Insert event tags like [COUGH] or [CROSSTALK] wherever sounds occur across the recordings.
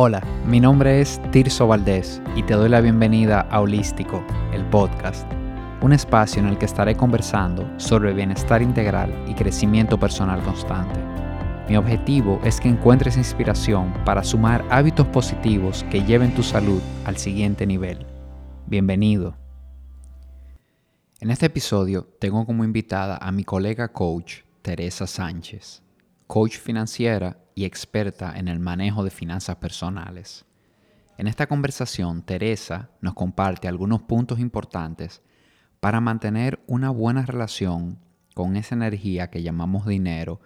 Hola, mi nombre es Tirso Valdés y te doy la bienvenida a Holístico, el podcast, un espacio en el que estaré conversando sobre bienestar integral y crecimiento personal constante. Mi objetivo es que encuentres inspiración para sumar hábitos positivos que lleven tu salud al siguiente nivel. Bienvenido. En este episodio tengo como invitada a mi colega coach Teresa Sánchez, coach financiera y experta en el manejo de finanzas personales. En esta conversación, Teresa nos comparte algunos puntos importantes para mantener una buena relación con esa energía que llamamos dinero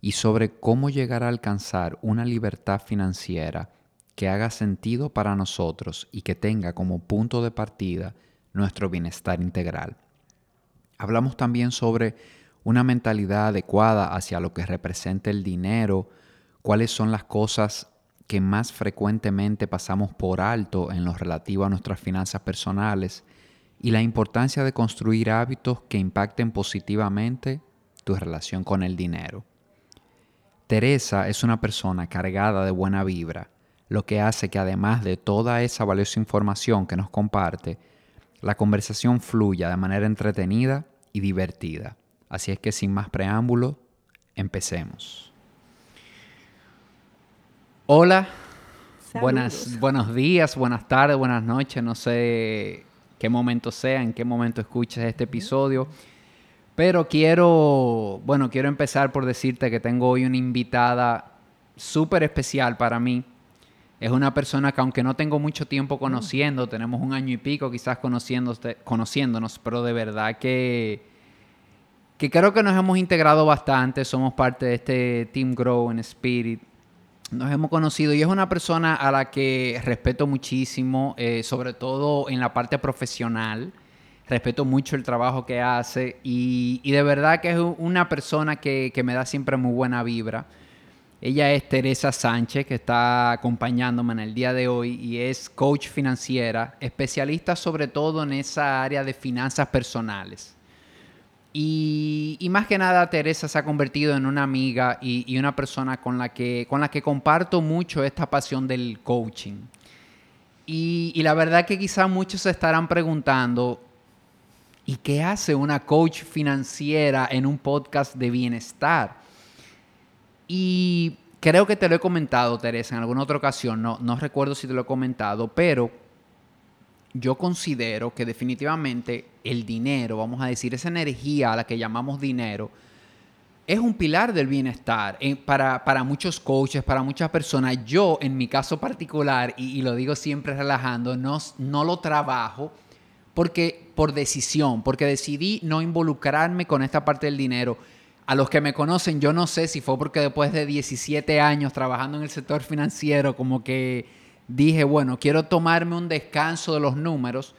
y sobre cómo llegar a alcanzar una libertad financiera que haga sentido para nosotros y que tenga como punto de partida nuestro bienestar integral. Hablamos también sobre una mentalidad adecuada hacia lo que representa el dinero, cuáles son las cosas que más frecuentemente pasamos por alto en lo relativo a nuestras finanzas personales y la importancia de construir hábitos que impacten positivamente tu relación con el dinero. Teresa es una persona cargada de buena vibra, lo que hace que además de toda esa valiosa información que nos comparte, la conversación fluya de manera entretenida y divertida. Así es que sin más preámbulo, empecemos. Hola, buenas, buenos días, buenas tardes, buenas noches, no sé qué momento sea, en qué momento escuches este episodio, pero quiero, bueno, quiero empezar por decirte que tengo hoy una invitada súper especial para mí. Es una persona que aunque no tengo mucho tiempo conociendo, tenemos un año y pico quizás conociéndonos, pero de verdad que, que creo que nos hemos integrado bastante, somos parte de este Team Grow en Spirit nos hemos conocido y es una persona a la que respeto muchísimo, eh, sobre todo en la parte profesional. Respeto mucho el trabajo que hace y, de verdad que es una persona que, me da siempre muy buena vibra. Ella es Teresa Sánchez, que está acompañándome en el día de hoy y es coach financiera, especialista sobre todo en esa área de finanzas personales. Y, más que nada, Teresa se ha convertido en una amiga y, una persona con la, que, con la que comparto mucho esta pasión del coaching. Y, la verdad que quizá muchos se estarán preguntando, ¿y qué hace una coach financiera en un podcast de bienestar? Y creo que te lo he comentado, Teresa, en alguna otra ocasión, no, no recuerdo si te lo he comentado, pero yo considero que definitivamente el dinero, vamos a decir, esa energía a la que llamamos dinero, es un pilar del bienestar eh, para, muchos coaches, para muchas personas. Yo, en mi caso particular, y, lo digo siempre relajando, no, no lo trabajo porque por decisión, porque decidí no involucrarme con esta parte del dinero. A los que me conocen, yo no sé si fue porque después de 17 años trabajando en el sector financiero, como que dije, bueno, quiero tomarme un descanso de los números,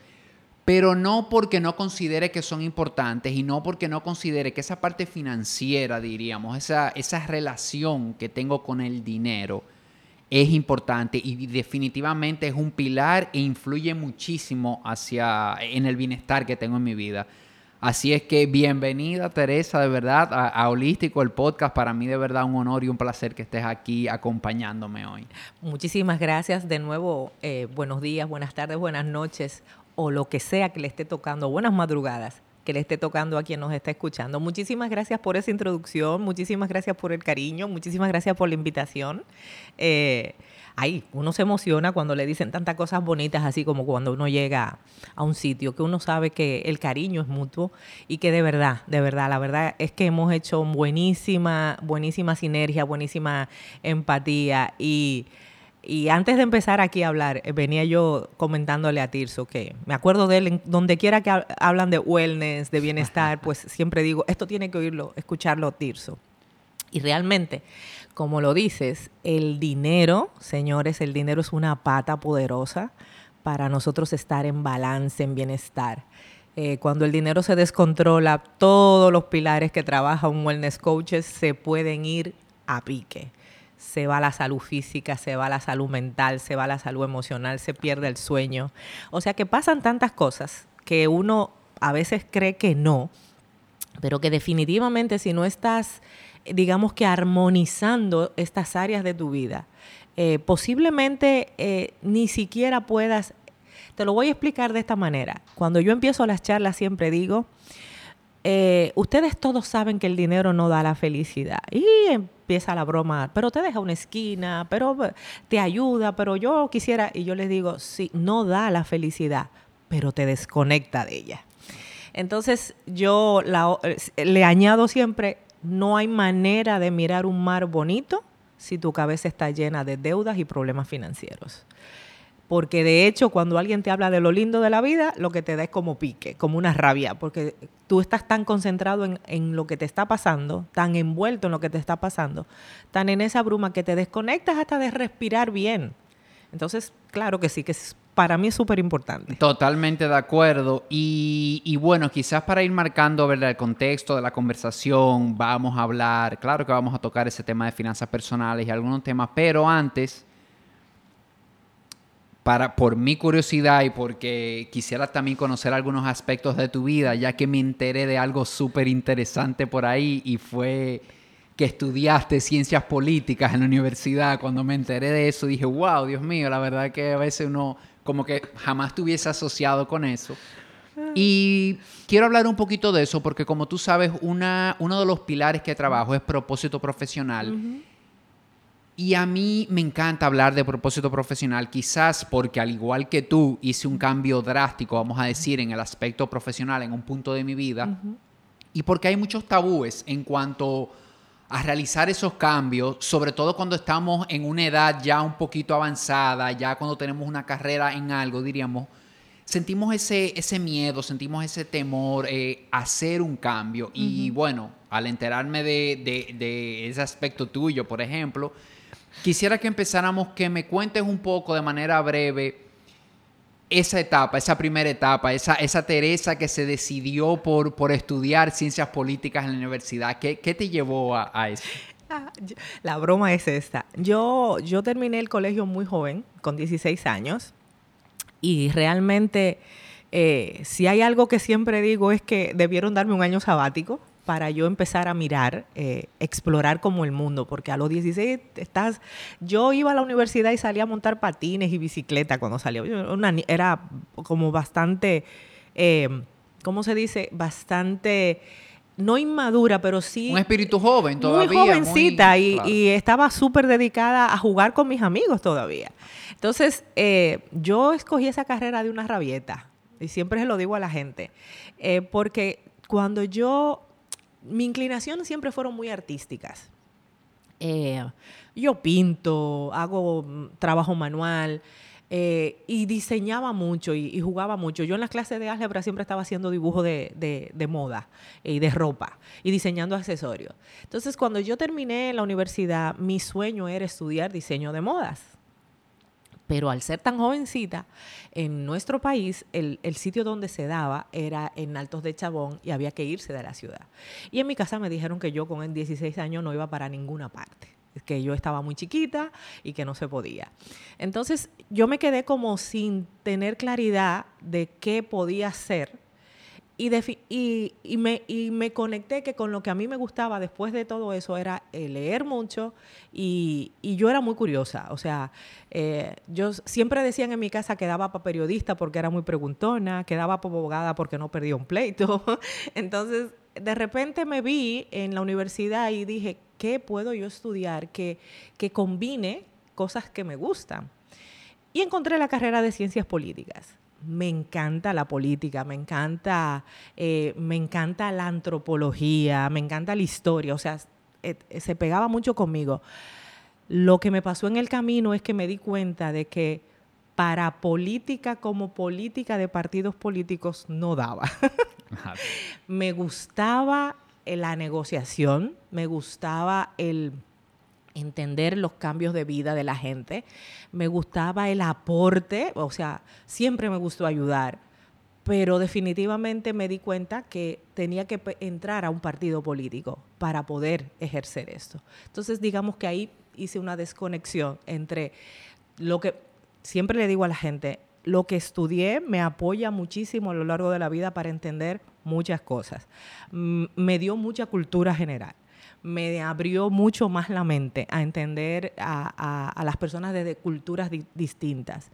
pero no porque no considere que son importantes y no porque no considere que esa parte financiera, diríamos, esa, esa relación que tengo con el dinero es importante y definitivamente es un pilar e influye muchísimo hacia, en el bienestar que tengo en mi vida. Así es que bienvenida Teresa, de verdad, a, Holístico, el podcast. Para mí de verdad un honor y un placer que estés aquí acompañándome hoy. Muchísimas gracias de nuevo. Eh, buenos días, buenas tardes, buenas noches o lo que sea que le esté tocando. Buenas madrugadas que le esté tocando a quien nos está escuchando. Muchísimas gracias por esa introducción, muchísimas gracias por el cariño, muchísimas gracias por la invitación. Eh, ay, uno se emociona cuando le dicen tantas cosas bonitas, así como cuando uno llega a un sitio, que uno sabe que el cariño es mutuo y que de verdad, de verdad, la verdad es que hemos hecho buenísima, buenísima sinergia, buenísima empatía y... Y antes de empezar aquí a hablar, eh, venía yo comentándole a Tirso que me acuerdo de él, donde quiera que hablan de wellness, de bienestar, pues siempre digo, esto tiene que oírlo, escucharlo Tirso. Y realmente como lo dices, el dinero, señores, el dinero es una pata poderosa para nosotros estar en balance, en bienestar. Eh, cuando el dinero se descontrola, todos los pilares que trabaja un wellness coach se pueden ir a pique. Se va la salud física, se va la salud mental, se va la salud emocional, se pierde el sueño. O sea que pasan tantas cosas que uno a veces cree que no, pero que definitivamente si no estás digamos que armonizando estas áreas de tu vida, eh, posiblemente eh, ni siquiera puedas, te lo voy a explicar de esta manera. Cuando yo empiezo las charlas siempre digo, eh, ustedes todos saben que el dinero no da la felicidad. Y empieza la broma, pero te deja una esquina, pero te ayuda, pero yo quisiera, y yo les digo, sí, no da la felicidad, pero te desconecta de ella. Entonces yo le añado siempre, no hay manera de mirar un mar bonito si tu cabeza está llena de deudas y problemas financieros. Porque de hecho, cuando alguien te habla de lo lindo de la vida, lo que te da es como pique, como una rabia, porque tú estás tan concentrado en, lo que te está pasando, tan envuelto en lo que te está pasando, tan en esa bruma que te desconectas hasta de respirar bien. Entonces, claro que sí, que para mí es súper importante. Totalmente de acuerdo. Y, bueno, quizás para ir marcando ¿verdad? el contexto de la conversación, vamos a hablar, claro que vamos a tocar ese tema de finanzas personales y algunos temas, pero antes, para, por mi curiosidad y porque quisiera también conocer algunos aspectos de tu vida, ya que me enteré de algo súper interesante por ahí y fue que estudiaste ciencias políticas en la universidad. Cuando me enteré de eso dije, wow, Dios mío, la verdad que a veces uno como que jamás te hubiese asociado con eso. Y quiero hablar un poquito de eso porque como tú sabes, una, uno de los pilares que trabajo es propósito profesional. Y a mí me encanta hablar de propósito profesional, quizás porque al igual que tú hice un cambio drástico, vamos a decir, en el aspecto profesional en un punto de mi vida. Y porque hay muchos tabúes en cuanto a realizar esos cambios, sobre todo cuando estamos en una edad ya un poquito avanzada, ya cuando tenemos una carrera en algo, diríamos, sentimos ese, ese miedo, sentimos ese temor eh, a hacer un cambio. Y bueno, al enterarme de, de, ese aspecto tuyo, por ejemplo, quisiera que empezáramos, que me cuentes un poco de manera breve esa etapa, esa primera etapa, esa, esa Teresa que se decidió por, por estudiar ciencias políticas en la universidad, ¿qué, te llevó a, eso? Ah, la broma es esta. Yo, yo terminé el colegio muy joven, con 16 años, y realmente, eh, si hay algo que siempre digo es que debieron darme un año sabático para yo empezar a mirar, eh, explorar como el mundo, porque a los 16 estás, yo iba a la universidad y salía a montar patines y bicicleta cuando salía, era como bastante, eh, ¿cómo se dice? Bastante no inmadura, pero sí... Un espíritu joven todavía. Muy jovencita y, estaba súper dedicada a jugar con mis amigos todavía. Entonces, eh, yo escogí esa carrera de una rabieta, y siempre se lo digo a la gente, porque cuando yo mi inclinación siempre fueron muy artísticas. Eh, yo pinto, hago mm, trabajo manual eh, y diseñaba mucho y, jugaba mucho. Yo en las clases de álgebra siempre estaba haciendo dibujos de, de, moda y de ropa y diseñando accesorios. Entonces, cuando yo terminé la universidad, mi sueño era estudiar diseño de modas. Pero al ser tan jovencita, en nuestro país el, sitio donde se daba era en Altos de Chabón y había que irse de la ciudad. Y en mi casa me dijeron que yo con 16 años no iba para ninguna parte que yo estaba muy chiquita y que no se podía. Entonces yo me quedé como sin tener claridad de qué podía hacer y, me conecté que con lo que a mí me gustaba después de todo eso era eh, leer mucho y, yo era muy curiosa. O sea, eh, yo siempre decían en mi casa que daba para periodista porque era muy preguntona, que daba para abogada porque no perdía un pleito. [LAUGHS] Entonces, de repente me vi en la universidad y dije, ¿qué puedo yo estudiar que, que combine cosas que me gustan? Y encontré la carrera de ciencias políticas me encanta la política, me encanta, eh, me encanta la antropología, me encanta la historia, o sea, eh, se pegaba mucho conmigo. Lo que me pasó en el camino es que me di cuenta de que para política como política de partidos políticos no daba. [LAUGHS] me gustaba la negociación, me gustaba el entender los cambios de vida de la gente. Me gustaba el aporte, o sea, siempre me gustó ayudar, pero definitivamente me di cuenta que tenía que entrar a un partido político para poder ejercer esto. Entonces, digamos que ahí hice una desconexión entre lo que siempre le digo a la gente, lo que estudié me apoya muchísimo a lo largo de la vida para entender muchas cosas. me dio mucha cultura general me abrió mucho más la mente a entender a, las personas desde culturas distintas.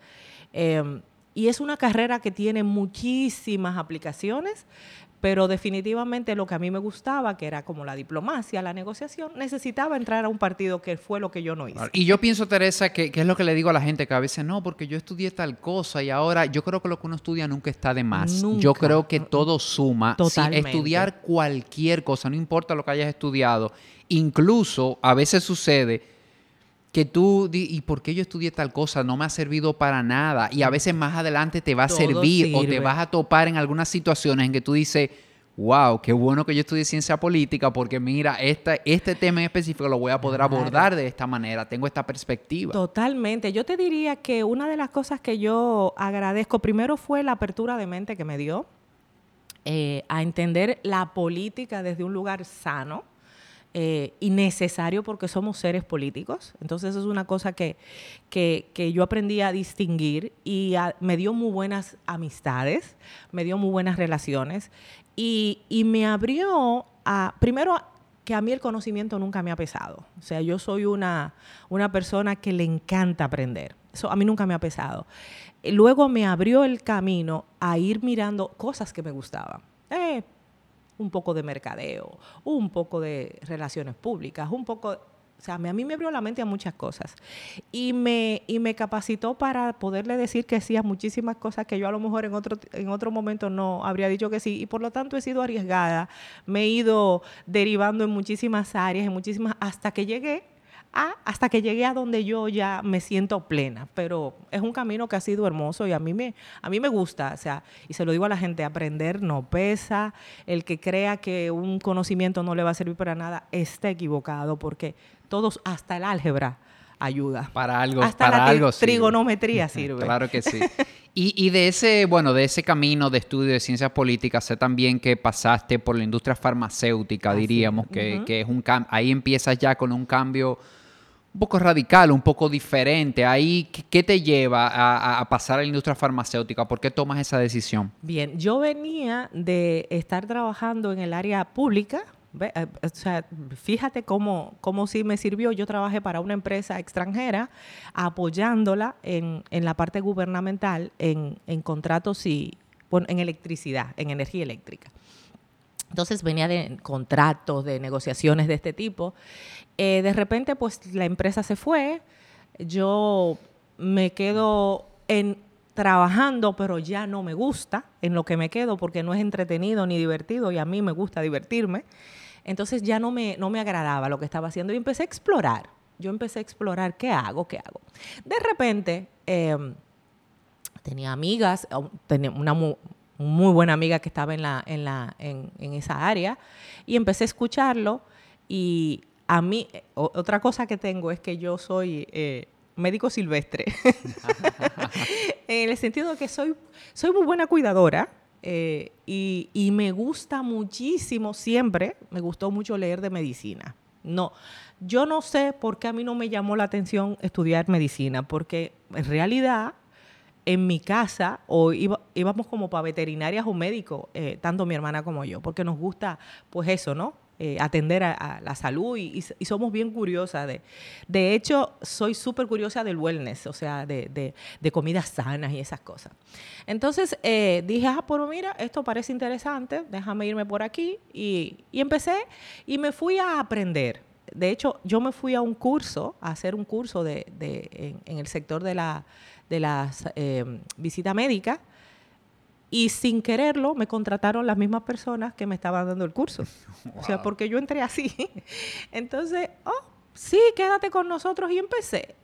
Em, y es una carrera que tiene muchísimas aplicaciones, pero definitivamente lo que a mí me gustaba, que era como la diplomacia, la negociación, necesitaba entrar a un partido que fue lo que yo no hice. Y yo pienso, Teresa, que, es lo que le digo a la gente, que a veces no, porque yo estudié tal cosa y ahora yo creo que lo que uno estudia nunca está de más. Yo creo que todo suma. Totalmente. estudiar cualquier cosa, no importa lo que hayas estudiado, incluso a veces sucede que tú, ¿y por qué yo estudié tal cosa? No me ha servido para nada. Y a veces más adelante te va a servir o te vas a topar en algunas situaciones en que tú dices, wow, qué bueno que yo estudié ciencia política porque mira, esta, este tema en específico lo voy a poder abordar de esta manera, tengo esta perspectiva. Totalmente, yo te diría que una de las cosas que yo agradezco primero fue la apertura de mente que me dio eh, a entender la política desde un lugar sano. Eh, y necesario porque somos seres políticos. Entonces, es una cosa que, que, yo aprendí a distinguir y me dio muy buenas amistades, me dio muy buenas relaciones y, me abrió a, primero, que a mí el conocimiento nunca me ha pesado. O sea, yo soy una, una persona que le encanta aprender. Eso a mí nunca me ha pesado. Luego me abrió el camino a ir mirando cosas que me gustaban. Eh, un poco de mercadeo, un poco de relaciones públicas, un poco o sea, a mí me abrió la mente a muchas cosas y me, y me capacitó para poderle decir que sí a muchísimas cosas que yo a lo mejor en otro, en otro momento no habría dicho que sí. Y por lo tanto he sido arriesgada, me he ido derivando en muchísimas áreas, en muchísimas, hasta que llegué hasta que llegué a donde yo ya me siento plena. Pero es un camino que ha sido hermoso y a mí me, a mí me gusta. O sea, y se lo digo a la gente, aprender no pesa. El que crea que un conocimiento no le va a servir para nada está equivocado porque todos, hasta el álgebra ayuda. Para algo, hasta para la algo trigonometría [LAUGHS] sirve. claro que sí. [LAUGHS] Y, de ese, bueno, de ese camino de estudio de ciencias políticas, sé también que pasaste por la industria farmacéutica, diríamos, que, que, es un ahí empiezas ya con un cambio un poco radical, un poco diferente. Ahí, ¿qué te lleva a, pasar a la industria farmacéutica? ¿Por qué tomas esa decisión? Bien, yo venía de estar trabajando en el área pública. Eh, o sea, fíjate cómo, cómo sí me sirvió. Yo trabajé para una empresa extranjera apoyándola en, la parte gubernamental, en, contratos y en electricidad, en energía eléctrica. Entonces venía de contratos, de negociaciones de este tipo. Eh, de repente, pues la empresa se fue. Yo me quedo trabajando, pero ya no me gusta en lo que me quedo porque no es entretenido ni divertido y a mí me gusta divertirme. Entonces ya no me, no me agradaba lo que estaba haciendo y empecé a explorar. Yo empecé a explorar qué hago, qué hago. De repente em, tenía amigas, tenía una, muy buena amiga que estaba en, la, en, la, en, esa área y empecé a escucharlo y a mí, otra cosa que tengo es que yo soy eh, médico silvestre, [LAUGHS] en el sentido de que soy, soy muy buena cuidadora eh, y, y, me gusta muchísimo, siempre me gustó mucho leer de medicina. No, yo no sé por qué a mí no me llamó la atención estudiar medicina, porque en realidad en mi casa o íbamos como para veterinarias o médicos, eh, tanto mi hermana como yo, porque nos gusta pues eso, ¿no? Eh, atender a, la salud y, somos bien curiosas. De, de hecho, soy súper curiosa del wellness, o sea, de, de, comidas sanas y esas cosas. Entonces eh, dije, ah, pero mira, esto parece interesante, déjame irme por aquí y, empecé y me fui a aprender. De hecho, yo me fui a un curso, a hacer un curso de, en el sector de la de la eh, visita médica y sin quererlo me contrataron las mismas personas que me estaban dando el curso. [LAUGHS] O sea, porque yo entré así. [LAUGHS] Entonces, oh, sí, quédate con nosotros y empecé.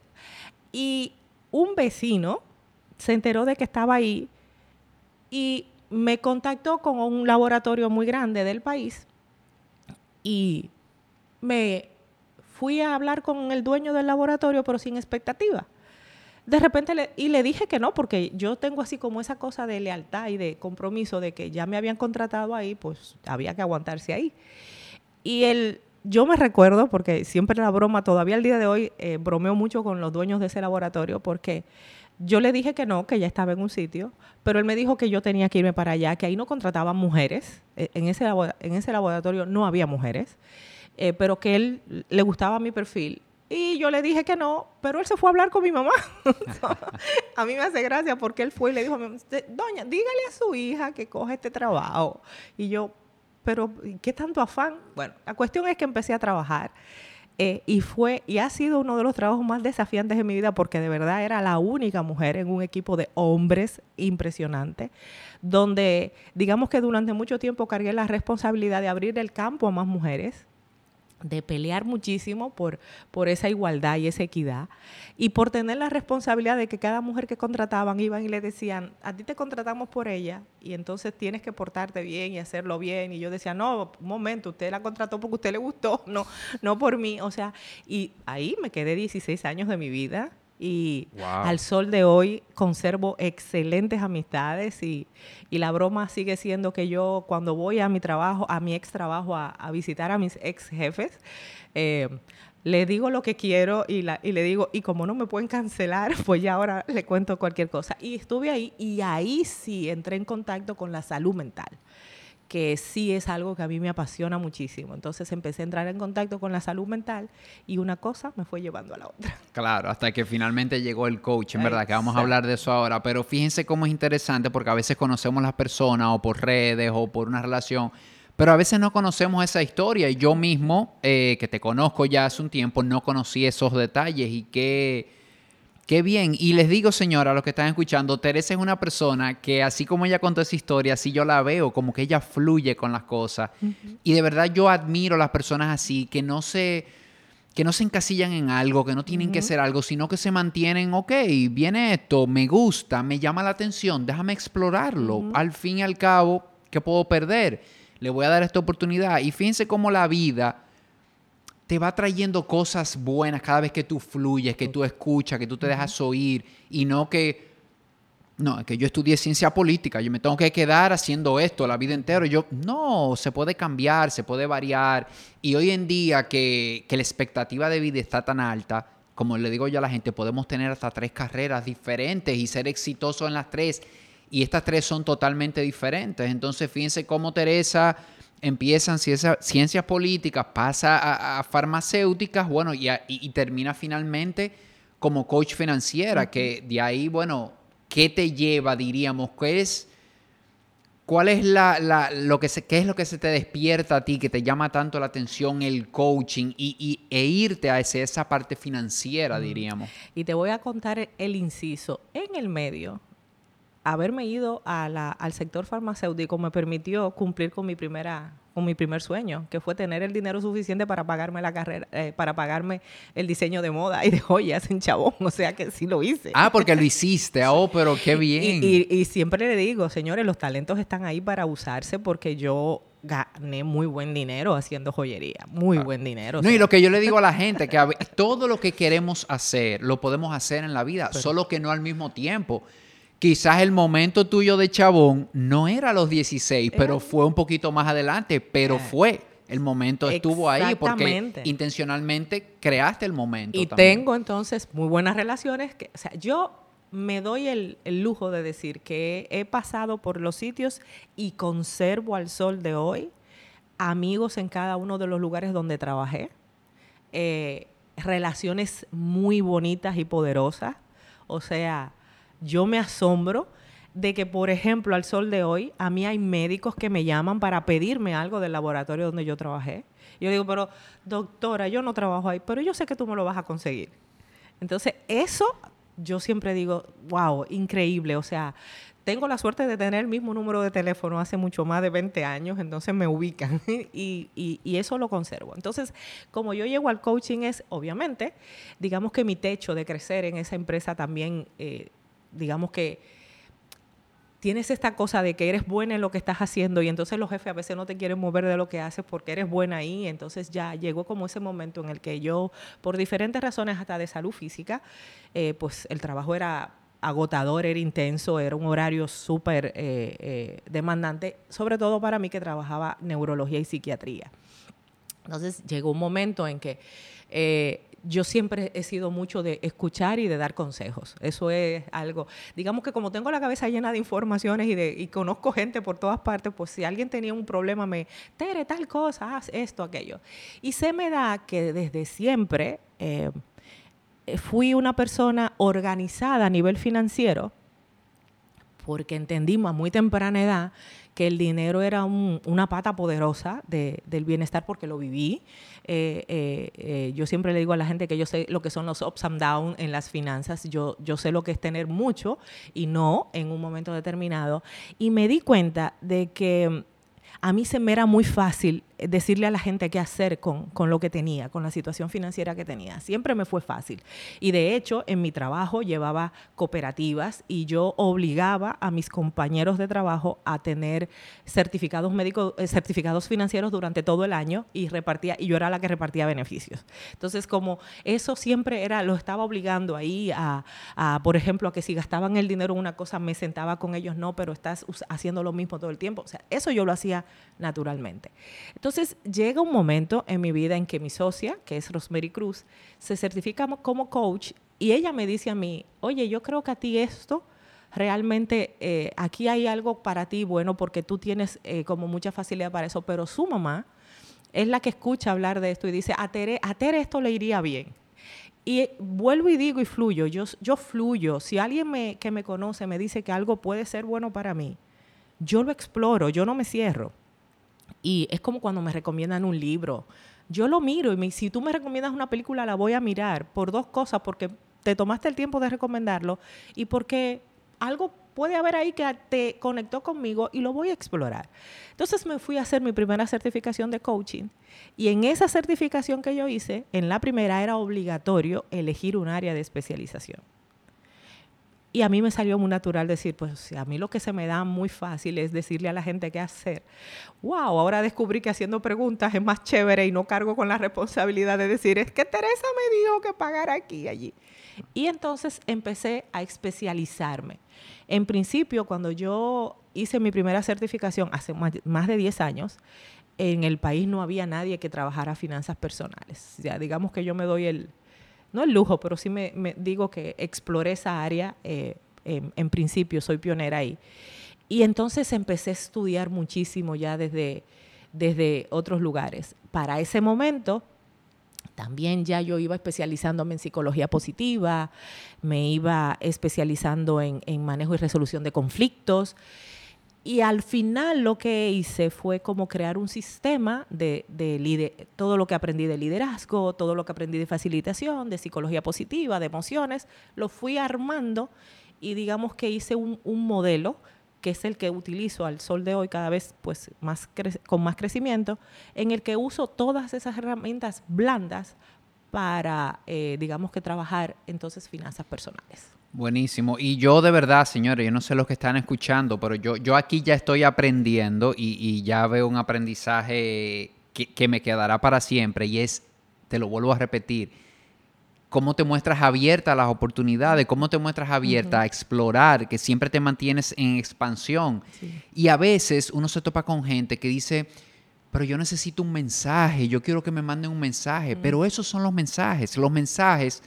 Y un vecino se enteró de que estaba ahí y me contactó con un laboratorio muy grande del país y me fui a hablar con el dueño del laboratorio, pero sin expectativa de repente, le, y le dije que no, porque yo tengo así como esa cosa de lealtad y de compromiso de que ya me habían contratado ahí, pues había que aguantarse ahí. Y él, yo me recuerdo, porque siempre la broma, todavía el día de hoy, eh, bromeo mucho con los dueños de ese laboratorio, porque yo le dije que no, que ya estaba en un sitio, pero él me dijo que yo tenía que irme para allá, que ahí no contrataban mujeres, e, en ese, en ese laboratorio no había mujeres. eh, pero que él le gustaba mi perfil. Y yo le dije que no, pero él se fue a hablar con mi mamá. [LAUGHS] a mí me hace gracia porque él fue y le dijo, doña, dígale a su hija que coge este trabajo. Y yo, pero ¿qué tanto afán? Bueno, la cuestión es que empecé a trabajar. Eh, y fue y ha sido uno de los trabajos más desafiantes de mi vida porque de verdad era la única mujer en un equipo de hombres impresionante, donde digamos que durante mucho tiempo cargué la responsabilidad de abrir el campo a más mujeres de pelear muchísimo por, por esa igualdad y esa equidad y por tener la responsabilidad de que cada mujer que contrataban iban y le decían, a ti te contratamos por ella y entonces tienes que portarte bien y hacerlo bien. Y yo decía, no, un momento, usted la contrató porque usted le gustó, [LAUGHS] no, no por mí. O sea, y ahí me quedé 16 años de mi vida y al sol de hoy conservo excelentes amistades y, la broma sigue siendo que yo cuando voy a mi trabajo, a mi ex trabajo, a, visitar a mis ex jefes, eh, le digo lo que quiero y, la, y le digo, y como no me pueden cancelar, [LAUGHS] pues ya ahora le cuento cualquier cosa. Y estuve ahí y ahí sí entré en contacto con la salud mental que sí es algo que a mí me apasiona muchísimo. Entonces empecé a entrar en contacto con la salud mental y una cosa me fue llevando a la otra. [LAUGHS] Claro, hasta que finalmente llegó el coach, en verdad, que vamos a hablar de eso ahora. Pero fíjense cómo es interesante porque a veces conocemos las personas o por redes o por una relación. Pero a veces no conocemos esa historia y yo mismo, eh, que te conozco ya hace un tiempo, no conocí esos detalles y qué, Qué bien. Y les digo, señora, a los que están escuchando, Teresa es una persona que así como ella contó esa historia, así yo la veo, como que ella fluye con las cosas. Y de verdad yo admiro a las personas así, que no se, que no se encasillan en algo, que no tienen que ser algo, sino que se mantienen, ok, viene esto, me gusta, me llama la atención, déjame explorarlo. Al fin y al cabo, ¿qué puedo perder? Le voy a dar esta oportunidad. Y fíjense cómo la vida te va trayendo cosas buenas cada vez que tú fluyes, que tú escuchas, que tú te dejas oír y no que, no, que yo estudié ciencia política, yo me tengo que quedar haciendo esto la vida entera. Yo, no, se puede cambiar, se puede variar. Y hoy en día que, que la expectativa de vida está tan alta, como le digo yo a la gente, podemos tener hasta tres carreras diferentes y ser exitosos en las tres. Y estas tres son totalmente diferentes. Entonces, fíjense cómo Teresa empiezan ciencias políticas, pasa a, farmacéuticas, bueno, y, termina finalmente como coach financiera, que de ahí, bueno, ¿qué te lleva, diríamos? ¿Qué es, ¿Cuál es la, lo que se, qué es lo que se te despierta a ti, que te llama tanto la atención el coaching y, e irte a esa parte financiera, diríamos? Y te voy a contar el inciso. En el medio, haberme ido al sector farmacéutico me permitió cumplir con mi primera con mi primer sueño, que fue tener el dinero suficiente para pagarme la carrera, eh, para pagarme el diseño de moda y de joyas en Chabón. O sea que sí lo hice. Ah, porque lo hiciste. Oh, pero qué bien. Y, siempre le digo, señores, los talentos están ahí para usarse porque yo gané muy buen dinero haciendo joyería. Muy ah. buen dinero. No, y lo que yo le digo a la gente, que todo lo que queremos hacer, lo podemos hacer en la vida, solo que no al mismo tiempo quizás el momento tuyo de chabón no era a los 16, pero fue un poquito más adelante, pero eh. fue. El momento estuvo ahí porque intencionalmente creaste el momento. Y tengo entonces muy buenas relaciones. Que, o sea, yo me doy el, lujo de decir que he pasado por los sitios y conservo al sol de hoy amigos en cada uno de los lugares donde trabajé, eh, relaciones muy bonitas y poderosas. O sea, yo me asombro de que, por ejemplo, al sol de hoy, a mí hay médicos que me llaman para pedirme algo del laboratorio donde yo trabajé. Yo digo, pero doctora, yo no trabajo ahí, pero yo sé que tú me lo vas a conseguir. Entonces, eso yo siempre digo, wow, increíble. O sea, tengo la suerte de tener el mismo número de teléfono hace mucho más de 20 años, entonces me ubican [LAUGHS] y, y, eso lo conservo. Entonces, como yo llego al coaching es, obviamente, digamos que mi techo de crecer en esa empresa también... Eh, digamos que tienes esta cosa de que eres buena en lo que estás haciendo y entonces los jefes a veces no te quieren mover de lo que haces porque eres buena ahí. Entonces ya llegó como ese momento en el que yo, por diferentes razones hasta de salud física, eh, pues el trabajo era agotador, era intenso, era un horario súper eh, eh, demandante, sobre todo para mí que trabajaba neurología y psiquiatría. Entonces llegó un momento en que yo siempre he sido mucho de escuchar y de dar consejos. Eso es algo, digamos que como tengo la cabeza llena de informaciones y, de, y conozco gente por todas partes, pues si alguien tenía un problema, me, Tere, tal cosa, haz esto, aquello. Y se me da que desde siempre eh, fui una persona organizada a nivel financiero, porque entendimos a muy temprana edad que el dinero era una pata poderosa del bienestar porque lo viví. Eh, eh, eh, yo siempre le digo a la gente que yo sé lo que son los ups and downs en las finanzas. Yo, yo sé lo que es tener mucho y no en un momento determinado. Y me di cuenta de que a mí se me era muy fácil decirle a la gente qué hacer con, lo que tenía, con la situación financiera que tenía. Siempre me fue fácil. Y de hecho, en mi trabajo llevaba cooperativas y yo obligaba a mis compañeros de trabajo a tener certificados médicos, eh, certificados financieros durante todo el año y repartía, y yo era la que repartía beneficios. Entonces, como eso siempre era, lo estaba obligando ahí a, por ejemplo, a que si gastaban el dinero en una cosa, me sentaba con ellos, no, pero estás haciendo lo mismo todo el tiempo. O sea, eso yo lo hacía naturalmente. Entonces, entonces llega un momento en mi vida en que mi socia, que es Rosemary Cruz, se certifica como coach y ella me dice a mí, oye, yo creo que a ti esto realmente eh, aquí hay algo para ti bueno porque tú tienes eh, como mucha facilidad para eso, pero su mamá es la que escucha hablar de esto y dice, a Tere, a esto le iría bien. Y vuelvo y digo y fluyo, yo, yo fluyo. Si alguien me, que me conoce me dice que algo puede ser bueno para mí, yo lo exploro, yo no me cierro. Y es como cuando me recomiendan un libro. Yo lo miro y me, si tú me recomiendas una película, la voy a mirar por dos cosas, porque te tomaste el tiempo de recomendarlo y porque algo puede haber ahí que te conectó conmigo y lo voy a explorar. Entonces me fui a hacer mi primera certificación de coaching y en esa certificación que yo hice, en la primera era obligatorio elegir un área de especialización. Y a mí me salió muy natural decir, pues a mí lo que se me da muy fácil es decirle a la gente qué hacer. Wow, ahora descubrí que haciendo preguntas es más chévere y no cargo con la responsabilidad de decir, es que Teresa me dijo que pagar aquí y allí. Y entonces empecé a especializarme. En principio, cuando yo hice mi primera certificación hace más de 10 años, en el país no había nadie que trabajara finanzas personales. Ya digamos que yo me doy el, no el lujo, pero sí me, digo que exploré esa área, eh, en, principio soy pionera ahí. Y entonces empecé a estudiar muchísimo ya desde, desde otros lugares. Para ese momento, también ya yo iba especializándome en psicología positiva, me iba especializando en, en manejo y resolución de conflictos. Y al final lo que hice fue como crear un sistema de, todo lo que aprendí de liderazgo, todo lo que aprendí de facilitación, de psicología positiva, de emociones, lo fui armando y digamos que hice un, modelo que es el que utilizo al sol de hoy cada vez pues más con más crecimiento, en el que uso todas esas herramientas blandas para, eh, digamos que trabajar entonces finanzas personales. Buenísimo. Y yo de verdad, señores, yo no sé los que están escuchando, pero yo, yo aquí ya estoy aprendiendo y, ya veo un aprendizaje que, me quedará para siempre y es, te lo vuelvo a repetir, cómo te muestras abierta a las oportunidades, cómo te muestras abierta a explorar, que siempre te mantienes en expansión. Y a veces uno se topa con gente que dice, pero yo necesito un mensaje, yo quiero que me manden un mensaje, pero esos son los mensajes, los mensajes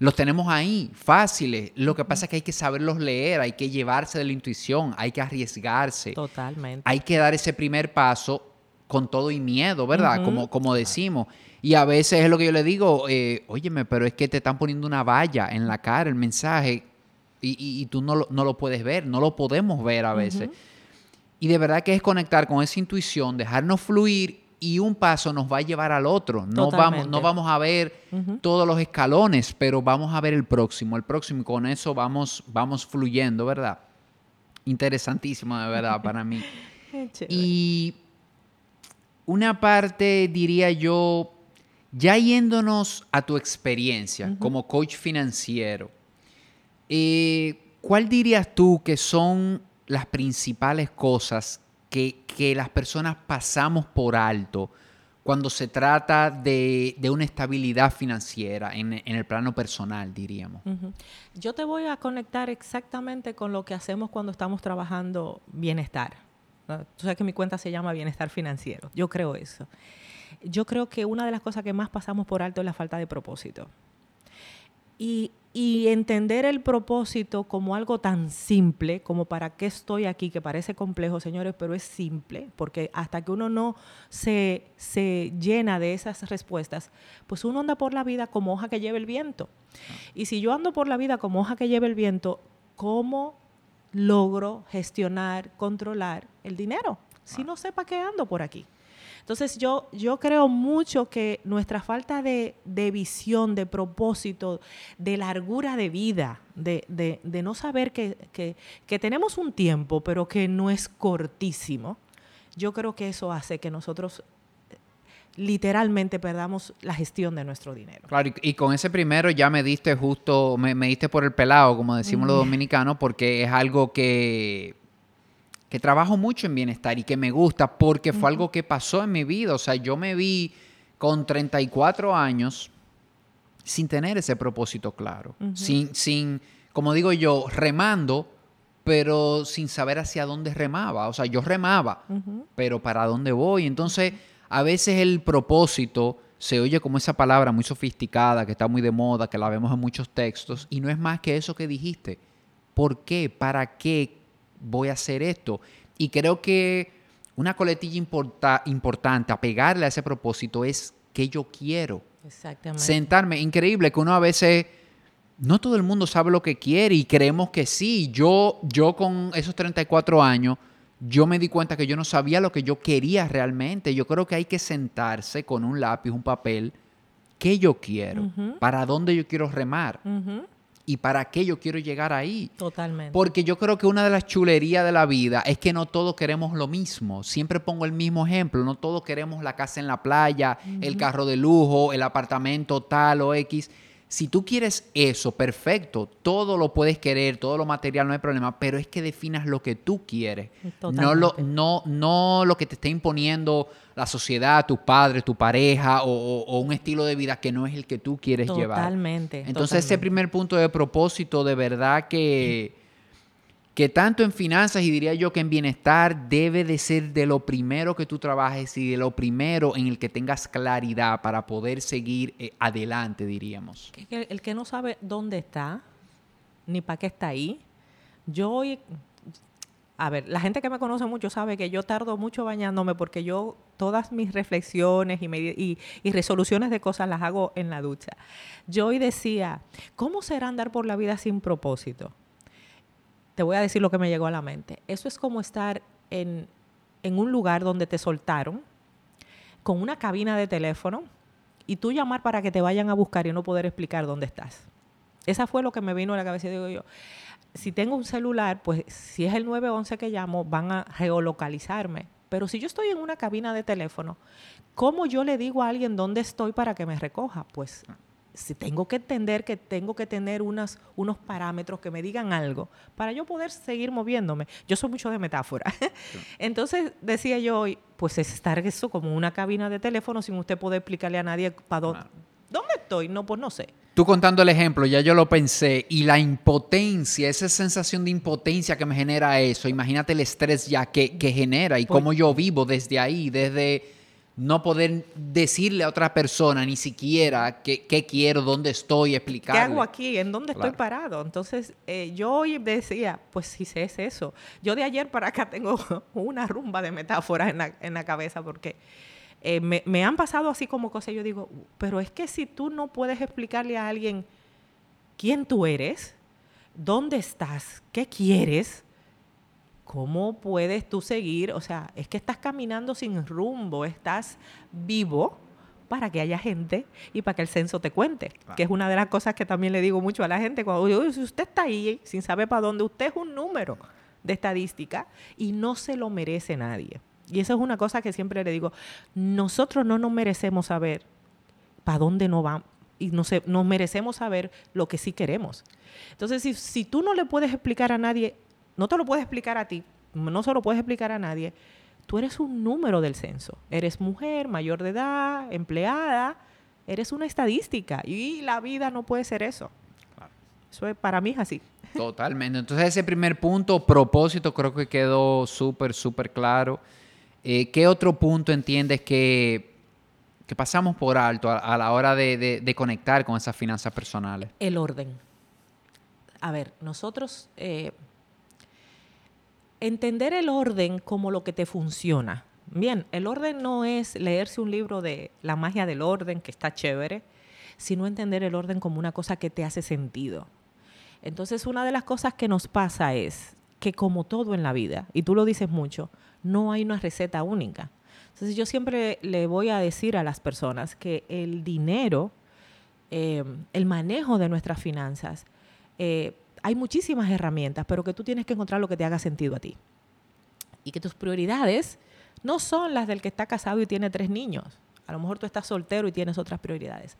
los tenemos ahí, fáciles. Lo que pasa es que hay que saberlos leer, hay que llevarse de la intuición, hay que arriesgarse. Totalmente. Hay que dar ese primer paso con todo y miedo, ¿verdad? como, como decimos. Y a veces es lo que yo le digo, eh, óyeme, pero es que te están poniendo una valla en la cara, el mensaje, y, tú no lo, no lo, puedes ver, no lo podemos ver a veces. Y de verdad que es conectar con esa intuición, dejarnos fluir y un paso nos va a llevar al otro. No vamos, no vamos a ver todos los escalones, pero vamos a ver el próximo, el próximo, y con eso vamos, vamos fluyendo, ¿verdad? Interesantísimo, de verdad, [LAUGHS] para mí. y una parte, diría yo, ya yéndonos a tu experiencia como coach financiero, eh, ¿cuál dirías tú que son las principales cosas que, las personas pasamos por alto cuando se trata de, una estabilidad financiera en, el plano personal, diríamos. Yo te voy a conectar exactamente con lo que hacemos cuando estamos trabajando bienestar. Tú sabes que mi cuenta se llama bienestar financiero. Yo creo eso. yo creo que una de las cosas que más pasamos por alto es la falta de propósito. Y, entender el propósito como algo tan simple, como para qué estoy aquí, que parece complejo, señores, pero es simple, porque hasta que uno no se, se llena de esas respuestas, pues uno anda por la vida como hoja que lleva el viento. Y si yo ando por la vida como hoja que lleva el viento, ¿cómo logro gestionar, controlar el dinero? Si no sé para qué ando por aquí. Entonces yo, yo creo mucho que nuestra falta de, visión, de propósito, de largura de vida, de, no saber que, que, tenemos un tiempo, pero que no es cortísimo, yo creo que eso hace que nosotros eh, literalmente perdamos la gestión de nuestro dinero. Claro, y, con ese primero ya me diste justo, me, diste por el pelado, como decimos los dominicanos, porque es algo que que trabajo mucho en bienestar y que me gusta porque fue algo que pasó en mi vida. O sea, yo me vi con 34 años sin tener ese propósito claro, sin, sin, como digo yo, remando, pero sin saber hacia dónde remaba. O sea, yo remaba, pero ¿para dónde voy? Entonces, a veces el propósito se oye como esa palabra muy sofisticada, que está muy de moda, que la vemos en muchos textos, y no es más que eso que dijiste. ¿Por qué? ¿Para qué? Voy a hacer esto. Y creo que una coletilla importante a pegarle a ese propósito es que yo quiero. Exactamente. Sentarme. Increíble que uno a veces, no todo el mundo sabe lo que quiere y creemos que sí. Yo, yo con esos 34 años, yo me di cuenta que yo no sabía lo que yo quería realmente. Yo creo que hay que sentarse con un lápiz, un papel, qué yo quiero, para dónde yo quiero remar y para qué yo quiero llegar ahí. Totalmente. Porque yo creo que una de las chulerías de la vida es que no todos queremos lo mismo. Siempre pongo el mismo ejemplo. No todos queremos la casa en la playa, el carro de lujo, el apartamento tal o X. Si tú quieres eso, perfecto, todo lo puedes querer, todo lo material no hay problema, pero es que definas lo que tú quieres, no lo, no, no lo que te está imponiendo la sociedad, tus padres, tu pareja o, un estilo de vida que no es el que tú quieres llevar. Totalmente. Entonces ese primer punto de propósito, de verdad que [LAUGHS] que tanto en finanzas y diría yo que en bienestar debe de ser de lo primero que tú trabajes y de lo primero en el que tengas claridad para poder seguir eh, adelante, diríamos. El que no sabe dónde está, ni para qué está ahí, yo hoy, a ver, la gente que me conoce mucho sabe que yo tardo mucho bañándome porque yo todas mis reflexiones y, y, resoluciones de cosas las hago en la ducha. Yo hoy decía, ¿cómo será andar por la vida sin propósito? Te voy a decir lo que me llegó a la mente. Eso es como estar en, un lugar donde te soltaron, con una cabina de teléfono, y tú llamar para que te vayan a buscar y no poder explicar dónde estás. Esa fue lo que me vino a la cabeza. Digo yo, si tengo un celular, pues si es el 911 que llamo, van a geolocalizarme. Pero si yo estoy en una cabina de teléfono, ¿cómo yo le digo a alguien dónde estoy para que me recoja? Pues si tengo que entender que tengo que tener unas, unos parámetros que me digan algo para yo poder seguir moviéndome. Yo soy mucho de metáfora. [LAUGHS] Entonces decía yo hoy, pues es estar eso como una cabina de teléfono sin usted poder explicarle a nadie para dónde, dónde estoy. No, pues no sé. Tú contando el ejemplo, ya yo lo pensé, y la impotencia, esa sensación de impotencia que me genera eso, imagínate el estrés ya que, que genera y pues cómo yo vivo desde ahí, desde no poder decirle a otra persona ni siquiera qué, quiero, dónde estoy, explicar. ¿Qué hago aquí? ¿En dónde estoy parado? Entonces, eh, yo hoy decía, pues si sé es eso. Yo de ayer para acá [LAUGHS] tengo una rumba de metáforas en la, cabeza porque eh, me, me, han pasado así como cosas. Yo digo, pero es que si tú no puedes explicarle a alguien quién tú eres, dónde estás, qué quieres, ¿cómo puedes tú seguir? O sea, es que estás caminando sin rumbo, estás vivo para que haya gente y para que el censo te cuente, que es una de las cosas que también le digo mucho a la gente cuando digo, si usted está ahí sin saber para dónde, usted es un número de estadística y no se lo merece nadie. Y eso es una cosa que siempre le digo, nosotros no nos merecemos saber para dónde no vamos y nos, nos merecemos saber lo que sí queremos. Entonces, si, si tú no le puedes explicar a nadie no te lo puedes explicar a ti, no se lo puedes explicar a nadie. Tú eres un número del censo. Eres mujer, mayor de edad, empleada, eres una estadística y la vida no puede ser eso. Eso es, para mí es así. Totalmente. Entonces ese primer punto, propósito, creo que quedó súper, súper claro. Eh, ¿Qué otro punto entiendes que que pasamos por alto a, la hora de, conectar con esas finanzas personales? El orden. A ver, nosotros eh, entender el orden como lo que te funciona. Bien, el orden no es leerse un libro de la magia del orden, que está chévere, sino entender el orden como una cosa que te hace sentido. Entonces, una de las cosas que nos pasa es que como todo en la vida, y tú lo dices mucho, no hay una receta única. Entonces, yo siempre le voy a decir a las personas que el dinero, eh, el manejo de nuestras finanzas, eh, hay muchísimas herramientas, pero que tú tienes que encontrar lo que te haga sentido a ti. Y que tus prioridades no son las del que está casado y tiene tres niños. A lo mejor tú estás soltero y tienes otras prioridades.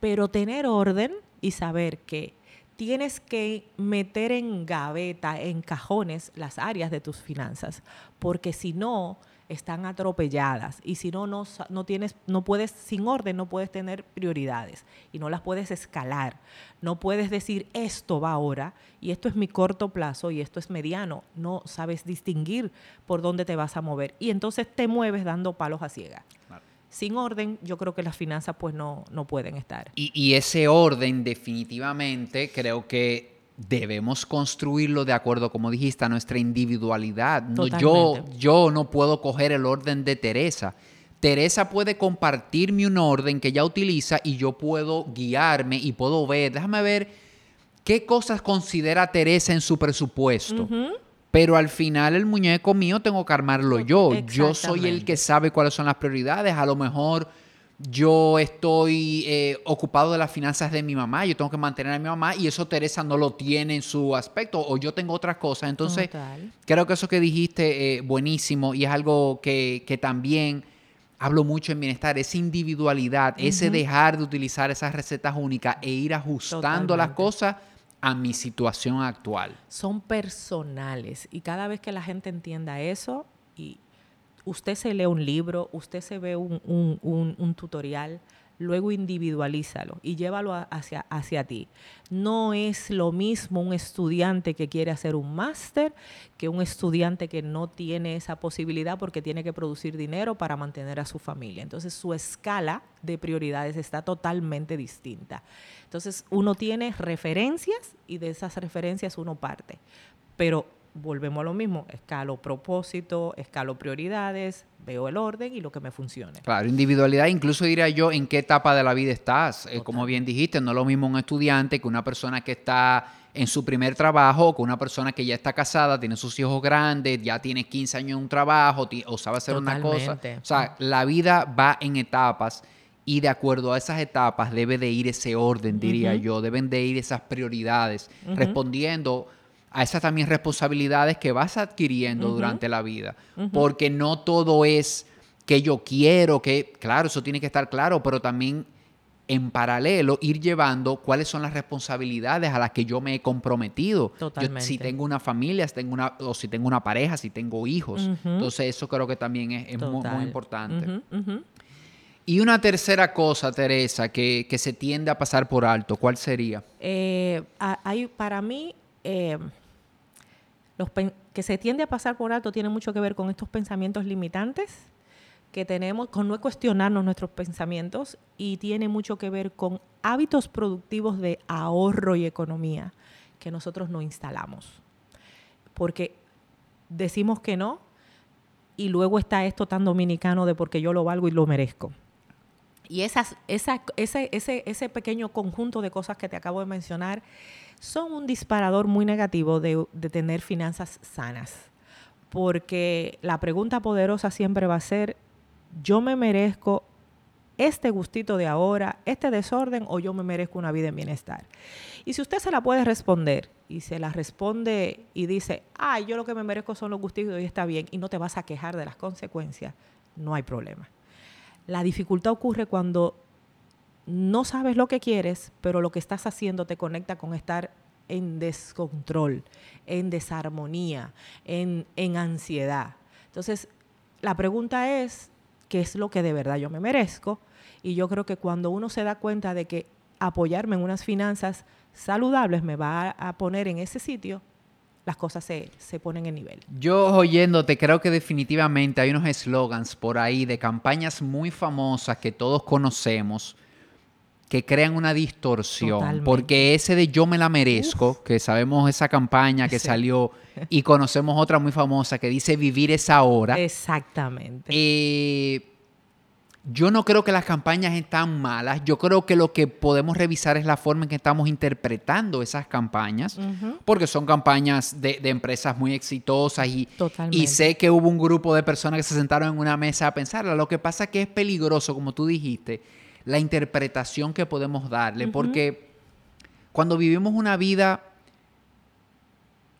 Pero tener orden y saber que tienes que meter en gaveta, en cajones, las áreas de tus finanzas, porque si no, están atropelladas y si no, no, no tienes, no puedes, sin orden, no puedes tener prioridades y no las puedes escalar. No puedes decir esto va ahora y esto es mi corto plazo y esto es mediano. No sabes distinguir por dónde te vas a mover y entonces te mueves dando palos a ciegas. Sin orden, yo creo que las finanzas pues no, no pueden estar. Y, y ese orden definitivamente creo que debemos construirlo de acuerdo, como dijiste, a nuestra individualidad. yo, yo no puedo coger el orden de Teresa. Teresa puede compartirme un orden que ella utiliza y yo puedo guiarme y puedo ver, déjame ver qué cosas considera Teresa en su presupuesto. Pero al final el muñeco mío tengo que armarlo yo. Yo soy el que sabe cuáles son las prioridades. A lo mejor yo estoy eh, ocupado de las finanzas de mi mamá, yo tengo que mantener a mi mamá y eso Teresa no lo tiene en su aspecto o yo tengo otras cosas. Entonces, creo que eso que dijiste eh, buenísimo y es algo que, también hablo mucho en bienestar, esa individualidad, ese dejar de utilizar esas recetas únicas e ir ajustando las cosas a mi situación actual. Son personales y cada vez que la gente entienda eso y usted se lee un libro, usted se ve un, tutorial, luego individualízalo y llévalo hacia, hacia ti. No es lo mismo un estudiante que quiere hacer un máster que un estudiante que no tiene esa posibilidad porque tiene que producir dinero para mantener a su familia. Entonces su escala de prioridades está totalmente distinta. Entonces uno tiene referencias y de esas referencias uno parte. Pero volvemos a lo mismo, escalo propósito, escalo prioridades, veo el orden y lo que me funcione. Claro, individualidad, incluso diría yo en qué etapa de la vida estás. Eh, como bien dijiste, no es lo mismo un estudiante que una persona que está en su primer trabajo, que una persona que ya está casada, tiene sus hijos grandes, ya tiene 15 años en un trabajo o sabe hacer una cosa. O sea, la vida va en etapas y de acuerdo a esas etapas debe de ir ese orden, diría yo, deben de ir esas prioridades, respondiendo a esas también responsabilidades que vas adquiriendo durante la vida. Porque no todo es que yo quiero, que, claro, eso tiene que estar claro, pero también en paralelo ir llevando cuáles son las responsabilidades a las que yo me he comprometido. Totalmente. si tengo una familia, si tengo una, o si tengo una pareja, si tengo hijos. Entonces eso creo que también es, muy, importante. Y una tercera cosa, Teresa, que, se tiende a pasar por alto, ¿cuál sería? Eh, hay, para mí, eh, que se tiende a pasar por alto tiene mucho que ver con estos pensamientos limitantes que tenemos, con no cuestionarnos nuestros pensamientos y tiene mucho que ver con hábitos productivos de ahorro y economía que nosotros no instalamos. Porque decimos que no y luego está esto tan dominicano de porque yo lo valgo y lo merezco. Y esas, esa, ese, ese, ese pequeño conjunto de cosas que te acabo de mencionar son un disparador muy negativo de, tener finanzas sanas. Porque la pregunta poderosa siempre va a ser, ¿yo me merezco este gustito de ahora, este desorden o yo me merezco una vida en bienestar? Y si usted se la puede responder y se la responde y dice, ay, yo lo que me merezco son los gustitos y está bien y no te vas a quejar de las consecuencias, no hay problema. La dificultad ocurre cuando no sabes lo que quieres, pero lo que estás haciendo te conecta con estar en descontrol, en desarmonía, en, ansiedad. Entonces, la pregunta es, ¿qué es lo que de verdad yo me merezco? Y yo creo que cuando uno se da cuenta de que apoyarme en unas finanzas saludables me va a, poner en ese sitio, las cosas se, se ponen en nivel. Yo oyéndote, creo que definitivamente hay unos eslogans por ahí de campañas muy famosas que todos conocemos que crean una distorsión. Porque ese de yo me la merezco, que sabemos esa campaña que salió [LAUGHS] y conocemos otra muy famosa que dice vivir esa hora. Exactamente. Eh, yo no creo que las campañas están malas. Yo creo que lo que podemos revisar es la forma en que estamos interpretando esas campañas, porque son campañas de, empresas muy exitosas y, y, sé que hubo un grupo de personas que se sentaron en una mesa a pensarla. Lo que pasa es que es peligroso, como tú dijiste, la interpretación que podemos darle, porque cuando vivimos una vida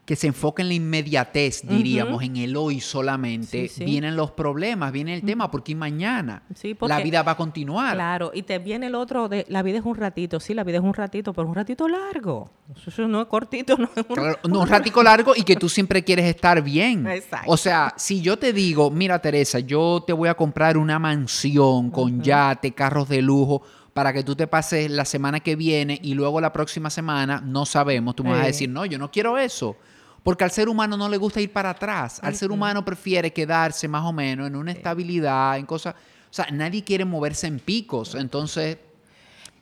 que se enfoca en la inmediatez, diríamos, en el hoy solamente, vienen los problemas, viene el tema, porque mañana la vida va a continuar. Claro, y te viene el otro de la vida es un ratito, sí, la vida es un ratito, pero un ratito largo. Eso no es cortito, no es un, claro, [LAUGHS] no, un ratito largo y que tú siempre quieres estar bien. Exacto. O sea, si yo te digo, mira Teresa, yo te voy a comprar una mansión con yate, carros de lujo, para que tú te pases la semana que viene y luego la próxima semana no sabemos, tú me vas a decir, no, yo no quiero eso. Porque al ser humano no le gusta ir para atrás. Al ser humano prefiere quedarse más o menos en una estabilidad, en cosas. O sea, nadie quiere moverse en picos. Entonces,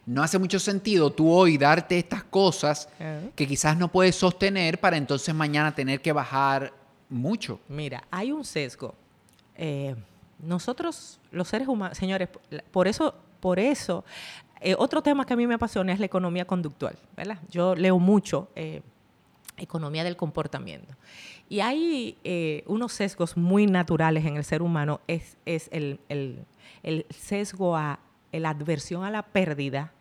no hace mucho sentido tú hoy darte estas cosas que quizás no puedes sostener para entonces mañana tener que bajar mucho. Mira, hay un sesgo. Eh, nosotros, los seres humanos, señores, por eso, por eso, eh, otro tema que a mí me apasiona es la economía conductual, ¿verdad? Yo leo mucho. Eh, economía del comportamiento. Y hay eh, unos sesgos muy naturales en el ser humano, es, el, sesgo a la adversión a la pérdida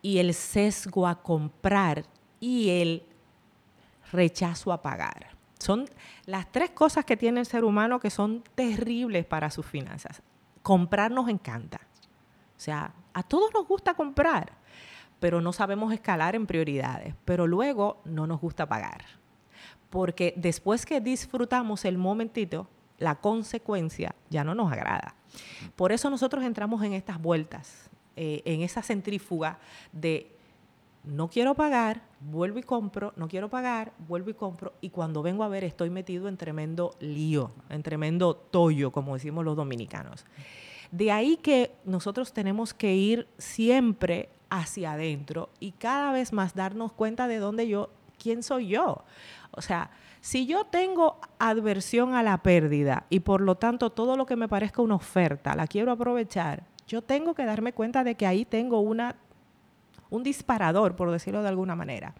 y el sesgo a comprar y el rechazo a pagar. Son las tres cosas que tiene el ser humano que son terribles para sus finanzas. Comprar nos encanta. O sea, a todos nos gusta comprar pero no sabemos escalar en prioridades, pero luego no nos gusta pagar. Porque después que disfrutamos el momentito, la consecuencia ya no nos agrada. Por eso nosotros entramos en estas vueltas, eh, en esa centrífuga de no quiero pagar, vuelvo y compro, no quiero pagar, vuelvo y compro, y cuando vengo a ver estoy metido en tremendo lío, en tremendo tollo, como decimos los dominicanos. De ahí que nosotros tenemos que ir siempre hacia adentro y cada vez más darnos cuenta de dónde yo, quién soy yo. O sea, si yo tengo adversión a la pérdida y por lo tanto todo lo que me parezca una oferta la quiero aprovechar, yo tengo que darme cuenta de que ahí tengo una un disparador, por decirlo de alguna manera.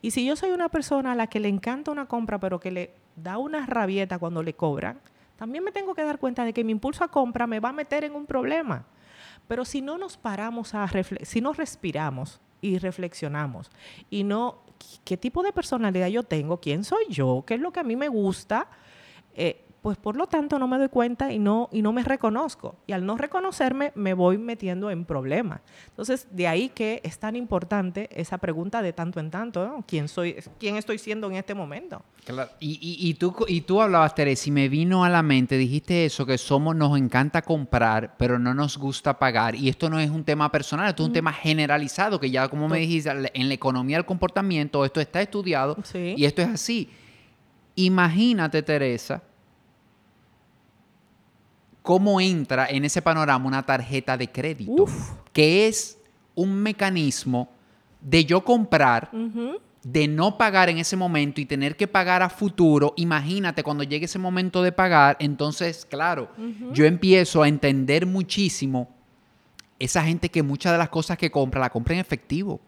Y si yo soy una persona a la que le encanta una compra, pero que le da una rabieta cuando le cobran, también me tengo que dar cuenta de que mi impulso a compra me va a meter en un problema. Pero si no nos paramos a si no respiramos y reflexionamos y no qué tipo de personalidad yo tengo, quién soy yo, qué es lo que a mí me gusta, eh, pues por lo tanto no me doy cuenta y no, y no me reconozco. Y al no reconocerme me voy metiendo en problemas. Entonces, de ahí que es tan importante esa pregunta de tanto en tanto, ¿Quién, soy, ¿quién estoy siendo en este momento? Y, tú, y tú hablabas, Teresa, y me vino a la mente, dijiste eso, que somos, nos encanta comprar, pero no nos gusta pagar. Y esto no es un tema personal, esto es un tema generalizado, que ya como me dijiste, en la economía del comportamiento, esto está estudiado y esto es así. Imagínate, Teresa, cómo entra en ese panorama una tarjeta de crédito, que es un mecanismo de yo comprar, de no pagar en ese momento y tener que pagar a futuro. Imagínate cuando llegue ese momento de pagar, entonces, claro, yo empiezo a entender muchísimo esa gente que muchas de las cosas que compra la compra en efectivo.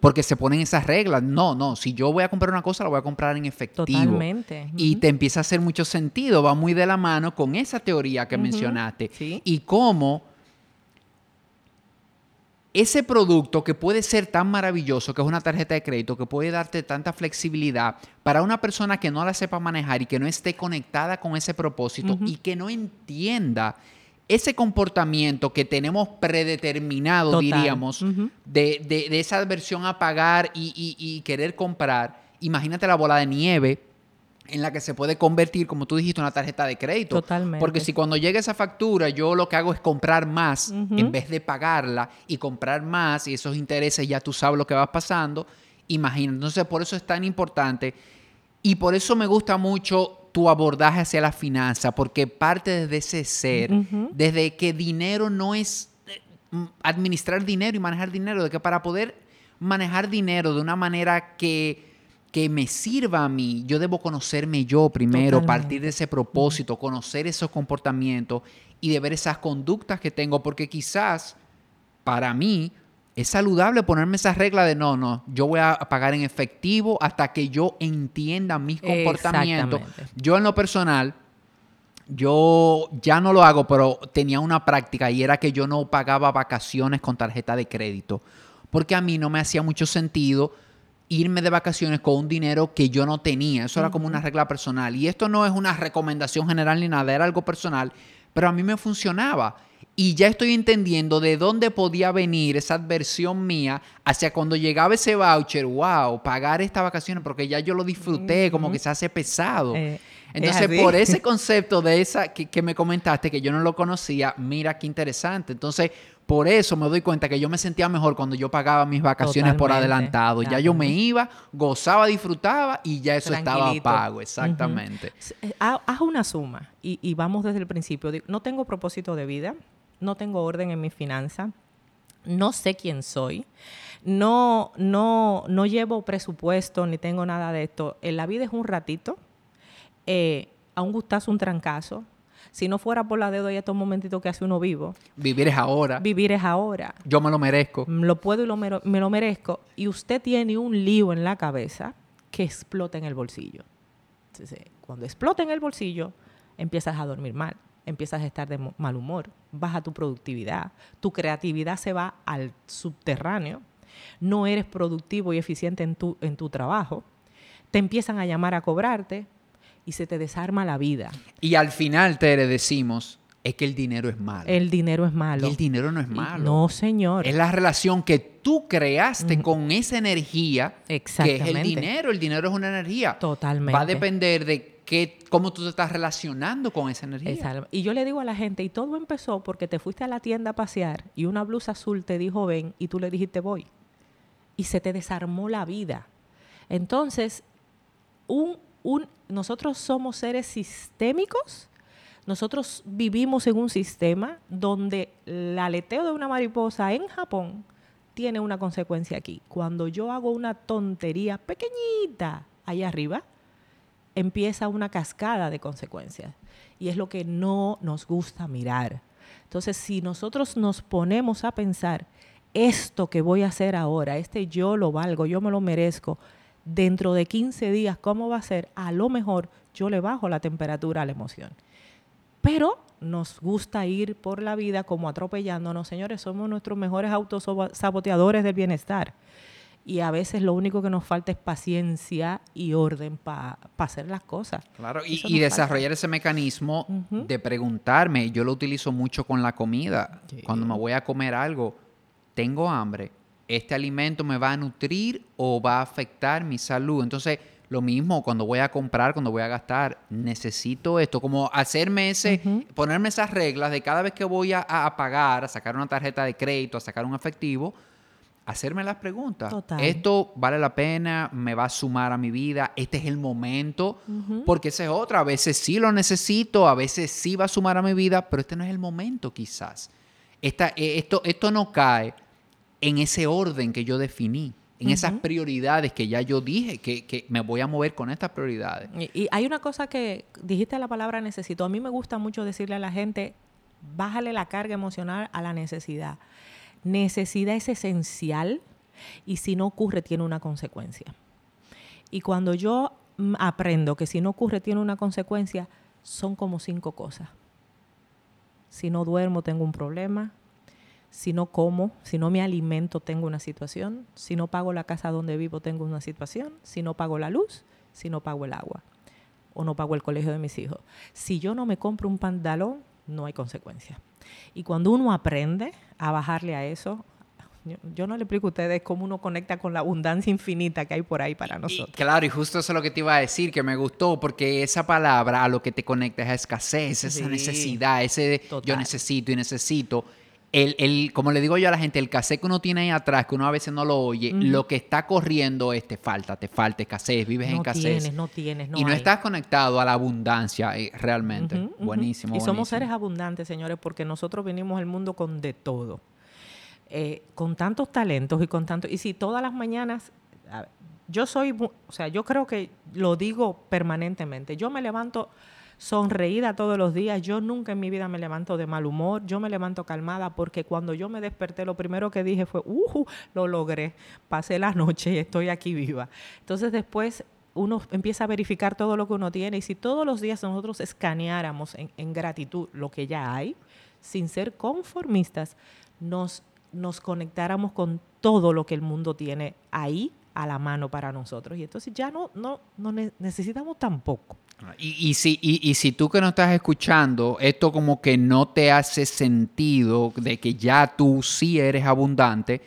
Porque se ponen esas reglas. No, no, si yo voy a comprar una cosa, la voy a comprar en efectivo. Totalmente. Y te empieza a hacer mucho sentido, va muy de la mano con esa teoría que mencionaste. Y cómo ese producto que puede ser tan maravilloso, que es una tarjeta de crédito, que puede darte tanta flexibilidad para una persona que no la sepa manejar y que no esté conectada con ese propósito y que no entienda ese comportamiento que tenemos predeterminado, diríamos, de, esa adversión a pagar y, querer comprar, imagínate la bola de nieve en la que se puede convertir, como tú dijiste, una tarjeta de crédito. Totalmente. Porque si cuando llega esa factura yo lo que hago es comprar más en vez de pagarla y comprar más y esos intereses ya tú sabes lo que va pasando, imagínate. Entonces por eso es tan importante Y por eso me gusta mucho tu abordaje hacia la finanza, porque parte desde ese ser, desde que dinero no es eh, administrar dinero y manejar dinero, de que para poder manejar dinero de una manera que, que me sirva a mí, yo debo conocerme yo primero, partir de ese propósito, conocer esos comportamientos y de ver esas conductas que tengo, porque quizás para mí es saludable ponerme esa regla de no, no, yo voy a pagar en efectivo hasta que yo entienda mis comportamientos. Yo en lo personal, yo ya no lo hago, pero tenía una práctica y era que yo no pagaba vacaciones con tarjeta de crédito, porque a mí no me hacía mucho sentido irme de vacaciones con un dinero que yo no tenía. Eso era como una regla personal. Y esto no es una recomendación general ni nada, era algo personal, pero a mí me funcionaba. Y ya estoy entendiendo de dónde podía venir esa adversión mía hacia cuando llegaba ese voucher, wow, pagar estas vacaciones, porque ya yo lo disfruté, como que se hace pesado. Eh, Entonces, por ese [LAUGHS] concepto de esa que, me comentaste, que yo no lo conocía, mira qué interesante. Entonces, por eso me doy cuenta que yo me sentía mejor cuando yo pagaba mis vacaciones por adelantado. Ya yo me iba, gozaba, disfrutaba y ya eso estaba pago, exactamente. Eh, haz una suma y, y vamos desde el principio. No tengo propósito de vida no tengo orden en mi finanza, no sé quién soy, no, no, no llevo presupuesto ni tengo nada de esto. En la vida es un ratito, eh, a un gustazo, un trancazo. Si no fuera por la deuda y estos momentitos que hace uno vivo. Vivir es ahora. Vivir es ahora. Yo me lo merezco. Lo puedo y me lo merezco. Y usted tiene un lío en la cabeza que explota en el bolsillo. Entonces, cuando explota en el bolsillo, empiezas a dormir mal empiezas a estar de mal humor, baja tu productividad, tu creatividad se va al subterráneo, no eres productivo y eficiente en tu, en tu trabajo, te empiezan a llamar a cobrarte y se te desarma la vida. Y al final, te decimos, es que el dinero es malo. El dinero es malo. el dinero no es malo. No, señor. Es la relación que tú creaste con esa energía, que es el dinero. El dinero es una energía. Totalmente. Va a depender de cómo tú te estás relacionando con esa energía. Y yo le digo a la gente, y todo empezó porque te fuiste a la tienda a pasear y una blusa azul te dijo ven y tú le dijiste voy. Y se te desarmó la vida. Entonces, un, un, nosotros somos seres sistémicos. Nosotros vivimos en un sistema donde el aleteo de una mariposa en Japón tiene una consecuencia aquí. Cuando yo hago una tontería pequeñita allá arriba, empieza una cascada de consecuencias. Y es lo que no nos gusta mirar. Entonces, si nosotros nos ponemos a pensar, esto que voy a hacer ahora, este yo lo valgo, yo me lo merezco, dentro de 15 días, ¿cómo va a ser? A lo mejor yo le bajo la temperatura a la emoción. Pero nos gusta ir por la vida como atropellándonos, señores, somos nuestros mejores autosaboteadores del bienestar y a veces lo único que nos falta es paciencia y orden para hacer las cosas. Claro, y, desarrollar ese mecanismo de preguntarme, yo lo utilizo mucho con la comida, cuando me voy a comer algo, tengo hambre, ¿este alimento me va a nutrir o va a afectar mi salud? Entonces, lo mismo cuando voy a comprar, cuando voy a gastar, necesito esto, como hacerme ese, ponerme esas reglas de cada vez que voy a, a pagar, a sacar una tarjeta de crédito, a sacar un efectivo, hacerme las preguntas. Esto vale la pena, me va a sumar a mi vida, este es el momento, porque esa es otra, a veces sí lo necesito, a veces sí va a sumar a mi vida, pero este no es el momento quizás. Esta, eh, esto, esto no cae en ese orden que yo definí, en esas prioridades que ya yo dije, que, me voy a mover con estas prioridades. Y, y hay una cosa que dijiste la palabra necesito. A mí me gusta mucho decirle a la gente, bájale la carga emocional a la necesidad. Necesidad es esencial y si no ocurre tiene una consecuencia. Y cuando yo mm, aprendo que si no ocurre tiene una consecuencia, son como cinco cosas. Si no duermo tengo un problema, si no como, si no me alimento tengo una situación, si no pago la casa donde vivo tengo una situación, si no pago la luz, si no pago el agua o no pago el colegio de mis hijos. Si yo no me compro un pantalón, no hay consecuencia. Y cuando uno aprende a bajarle a eso, yo, no le explico a ustedes cómo uno conecta con la abundancia infinita que hay por ahí para nosotros. claro, y justo eso es lo que te iba a decir, que me gustó, porque esa palabra a lo que te conecta es a escasez, esa necesidad, ese yo necesito y necesito. El, el, como le digo yo a la gente, el cassette que uno tiene ahí atrás, que uno a veces no lo oye, lo que está corriendo es te falta, te falta escasez, vives en escasez. No tienes, no tienes, no Y no estás conectado a la abundancia eh, realmente. Buenísimo. Y somos seres abundantes, señores, porque nosotros venimos al mundo con de todo. Eh, con tantos talentos y con tanto. Y si todas las mañanas. Yo soy. O sea, yo creo que lo digo permanentemente. Yo me levanto sonreída todos los días. Yo nunca en mi vida me levanto de mal humor, yo me levanto calmada porque cuando yo me desperté lo primero que dije fue, uh, lo logré, pasé la noche y estoy aquí viva. Entonces después uno empieza a verificar todo lo que uno tiene y si todos los días nosotros escaneáramos en, en gratitud lo que ya hay, sin ser conformistas, nos, nos conectáramos con todo lo que el mundo tiene ahí a la mano para nosotros. Y entonces ya no, no, no necesitamos tampoco. Y, si, y, si tú que no estás escuchando, esto como que no te hace sentido de que ya tú sí eres abundante,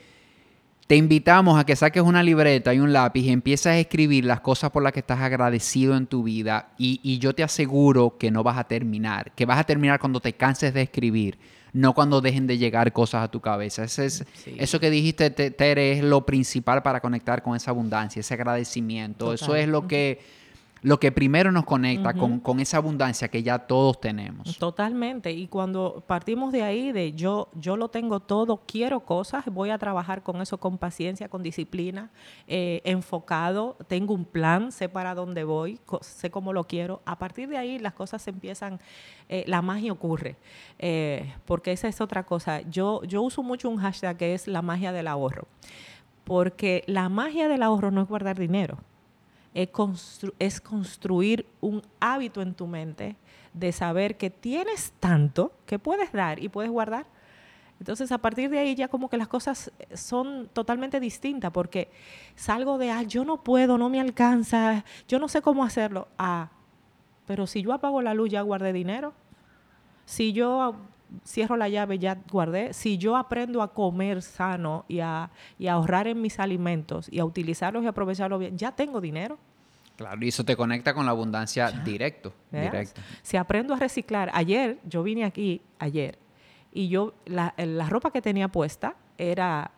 te invitamos a que saques una libreta y un lápiz y empieces a escribir las cosas por las que estás agradecido en tu vida y, yo te aseguro que no vas a terminar, que vas a terminar cuando te canses de escribir, no cuando dejen de llegar cosas a tu cabeza. es, Eso que dijiste, Tere, es lo principal para conectar con esa abundancia, ese agradecimiento. Eso es lo que lo que primero nos conecta con, esa abundancia que ya todos tenemos. Totalmente. Y cuando partimos de ahí, de yo, yo lo tengo todo, quiero cosas, voy a trabajar con eso con paciencia, con disciplina, eh, enfocado, tengo un plan, sé para dónde voy, sé cómo lo quiero. A partir de ahí las cosas empiezan, eh, la magia ocurre. Eh, porque esa es otra cosa. Yo, yo uso mucho un hashtag que es la magia del ahorro. Porque la magia del ahorro no es guardar dinero es, construir un hábito en tu mente de saber que tienes tanto que puedes dar y puedes guardar. Entonces, a partir de ahí ya como que las cosas son totalmente distintas porque salgo de, ah, yo no puedo, no me alcanza, yo no sé cómo hacerlo. Ah, pero si yo apago la luz ya guardé dinero. Si yo cierro la llave ya guardé. Si yo aprendo a comer sano y a, y a ahorrar en mis alimentos y a utilizarlos y aprovecharlos bien, ya tengo dinero. Claro, y eso te conecta con la abundancia directo, directo. Si aprendo a reciclar, ayer, yo vine aquí ayer, y yo, la, la ropa que tenía puesta era,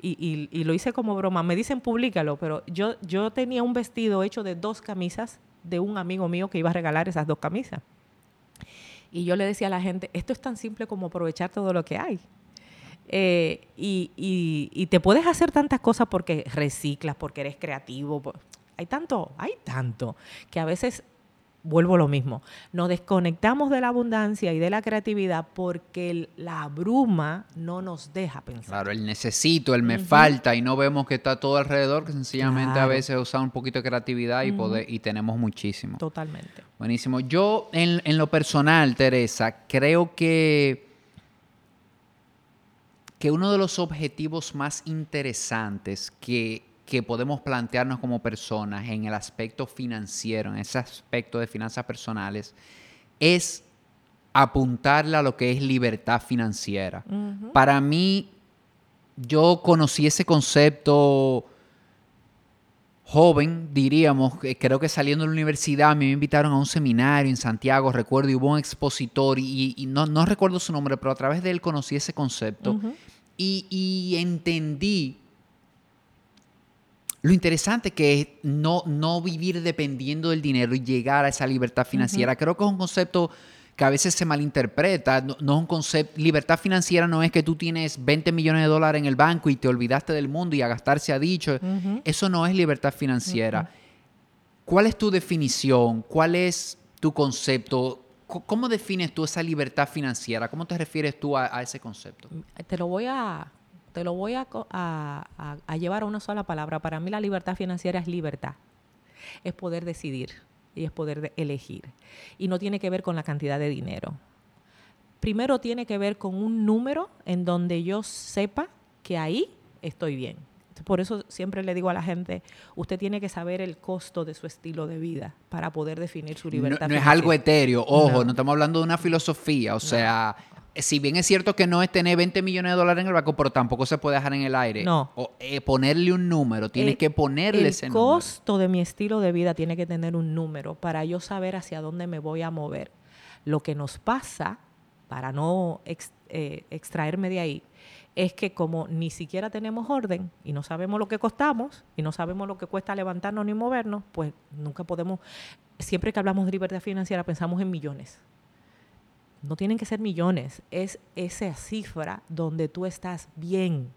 y, y, lo hice como broma, me dicen públicalo, pero yo, yo tenía un vestido hecho de dos camisas de un amigo mío que iba a regalar esas dos camisas. Y yo le decía a la gente, esto es tan simple como aprovechar todo lo que hay. Eh, y, y, te puedes hacer tantas cosas porque reciclas, porque eres creativo. Hay tanto, hay tanto, que a veces vuelvo lo mismo, nos desconectamos de la abundancia y de la creatividad porque la bruma no nos deja pensar. Claro, el necesito, el me falta y no vemos que está todo alrededor, que sencillamente a veces usa un poquito de creatividad y, poder, y tenemos muchísimo. Totalmente. Buenísimo. Yo en, en lo personal, Teresa, creo que, que uno de los objetivos más interesantes que que podemos plantearnos como personas en el aspecto financiero, en ese aspecto de finanzas personales, es apuntarle a lo que es libertad financiera. Para mí, yo conocí ese concepto joven, diríamos, creo que saliendo de la universidad me invitaron a un seminario en Santiago, recuerdo, y hubo un expositor, y, no, recuerdo su nombre, pero a través de él conocí ese concepto y, y entendí lo interesante que es no, no vivir dependiendo del dinero y llegar a esa libertad financiera. Creo que es un concepto que a veces se malinterpreta. No, es un concepto. Libertad financiera no es que tú tienes 20 millones de dólares en el banco y te olvidaste del mundo y a gastar se ha dicho. Eso no es libertad financiera. ¿Cuál es tu definición? ¿Cuál es tu concepto? ¿Cómo defines tú esa libertad financiera? ¿Cómo te refieres tú a ese concepto? Te lo voy a te lo voy a, llevar a una sola palabra. Para mí la libertad financiera es libertad. Es poder decidir y es poder elegir. Y no tiene que ver con la cantidad de dinero. Primero tiene que ver con un número en donde yo sepa que ahí estoy bien. Por eso siempre le digo a la gente, usted tiene que saber el costo de su estilo de vida para poder definir su libertad. No, no es algo etéreo, ojo, no. estamos hablando de una filosofía, o sea, si bien es cierto que no es tener 20 millones de dólares en el banco, pero tampoco se puede dejar en el aire. No. O, eh, ponerle un número, tienes que ponerle ese número. El costo de mi estilo de vida tiene que tener un número para yo saber hacia dónde me voy a mover. Lo que nos pasa para no eh, extraerme de ahí, es que como ni siquiera tenemos orden y no sabemos lo que costamos y no sabemos lo que cuesta levantarnos ni movernos, pues nunca podemos, siempre que hablamos de libertad financiera pensamos en millones. No tienen que ser millones, es esa cifra donde tú estás bien,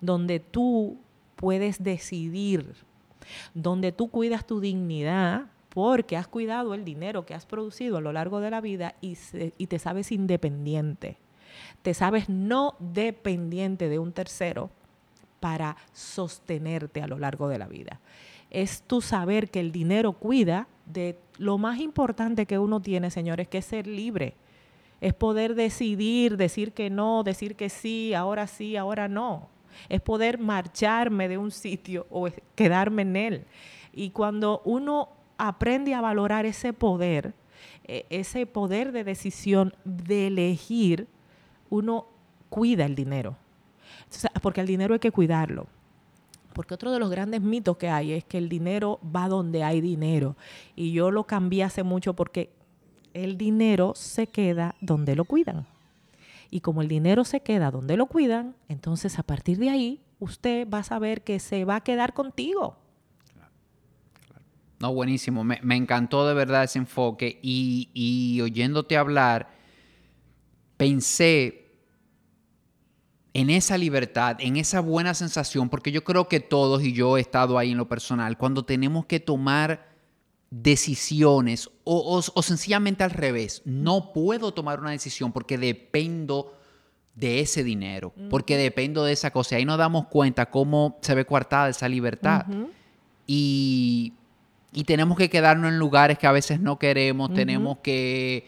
donde tú puedes decidir, donde tú cuidas tu dignidad porque has cuidado el dinero que has producido a lo largo de la vida y, y te sabes independiente te sabes no dependiente de un tercero para sostenerte a lo largo de la vida. Es tu saber que el dinero cuida de lo más importante que uno tiene, señores, que es ser libre. Es poder decidir, decir que no, decir que sí, ahora sí, ahora no. Es poder marcharme de un sitio o quedarme en él. Y cuando uno aprende a valorar ese poder, e, ese poder de decisión de elegir, uno cuida el dinero. porque el dinero hay que cuidarlo. Porque otro de los grandes mitos que hay es que el dinero va donde hay dinero. Y yo lo cambié hace mucho porque el dinero se queda donde lo cuidan. Y como el dinero se queda donde lo cuidan, entonces a partir de ahí usted va a saber que se va a quedar contigo. No, buenísimo. Me, encantó de verdad ese enfoque. Y, y oyéndote hablar, pensé en esa libertad, en esa buena sensación, porque yo creo que todos, y yo he estado ahí en lo personal, cuando tenemos que tomar decisiones o, sencillamente al revés, no puedo tomar una decisión porque dependo de ese dinero, porque dependo de esa cosa. Y ahí nos damos cuenta cómo se ve coartada esa libertad. y, tenemos que quedarnos en lugares que a veces no queremos, tenemos que,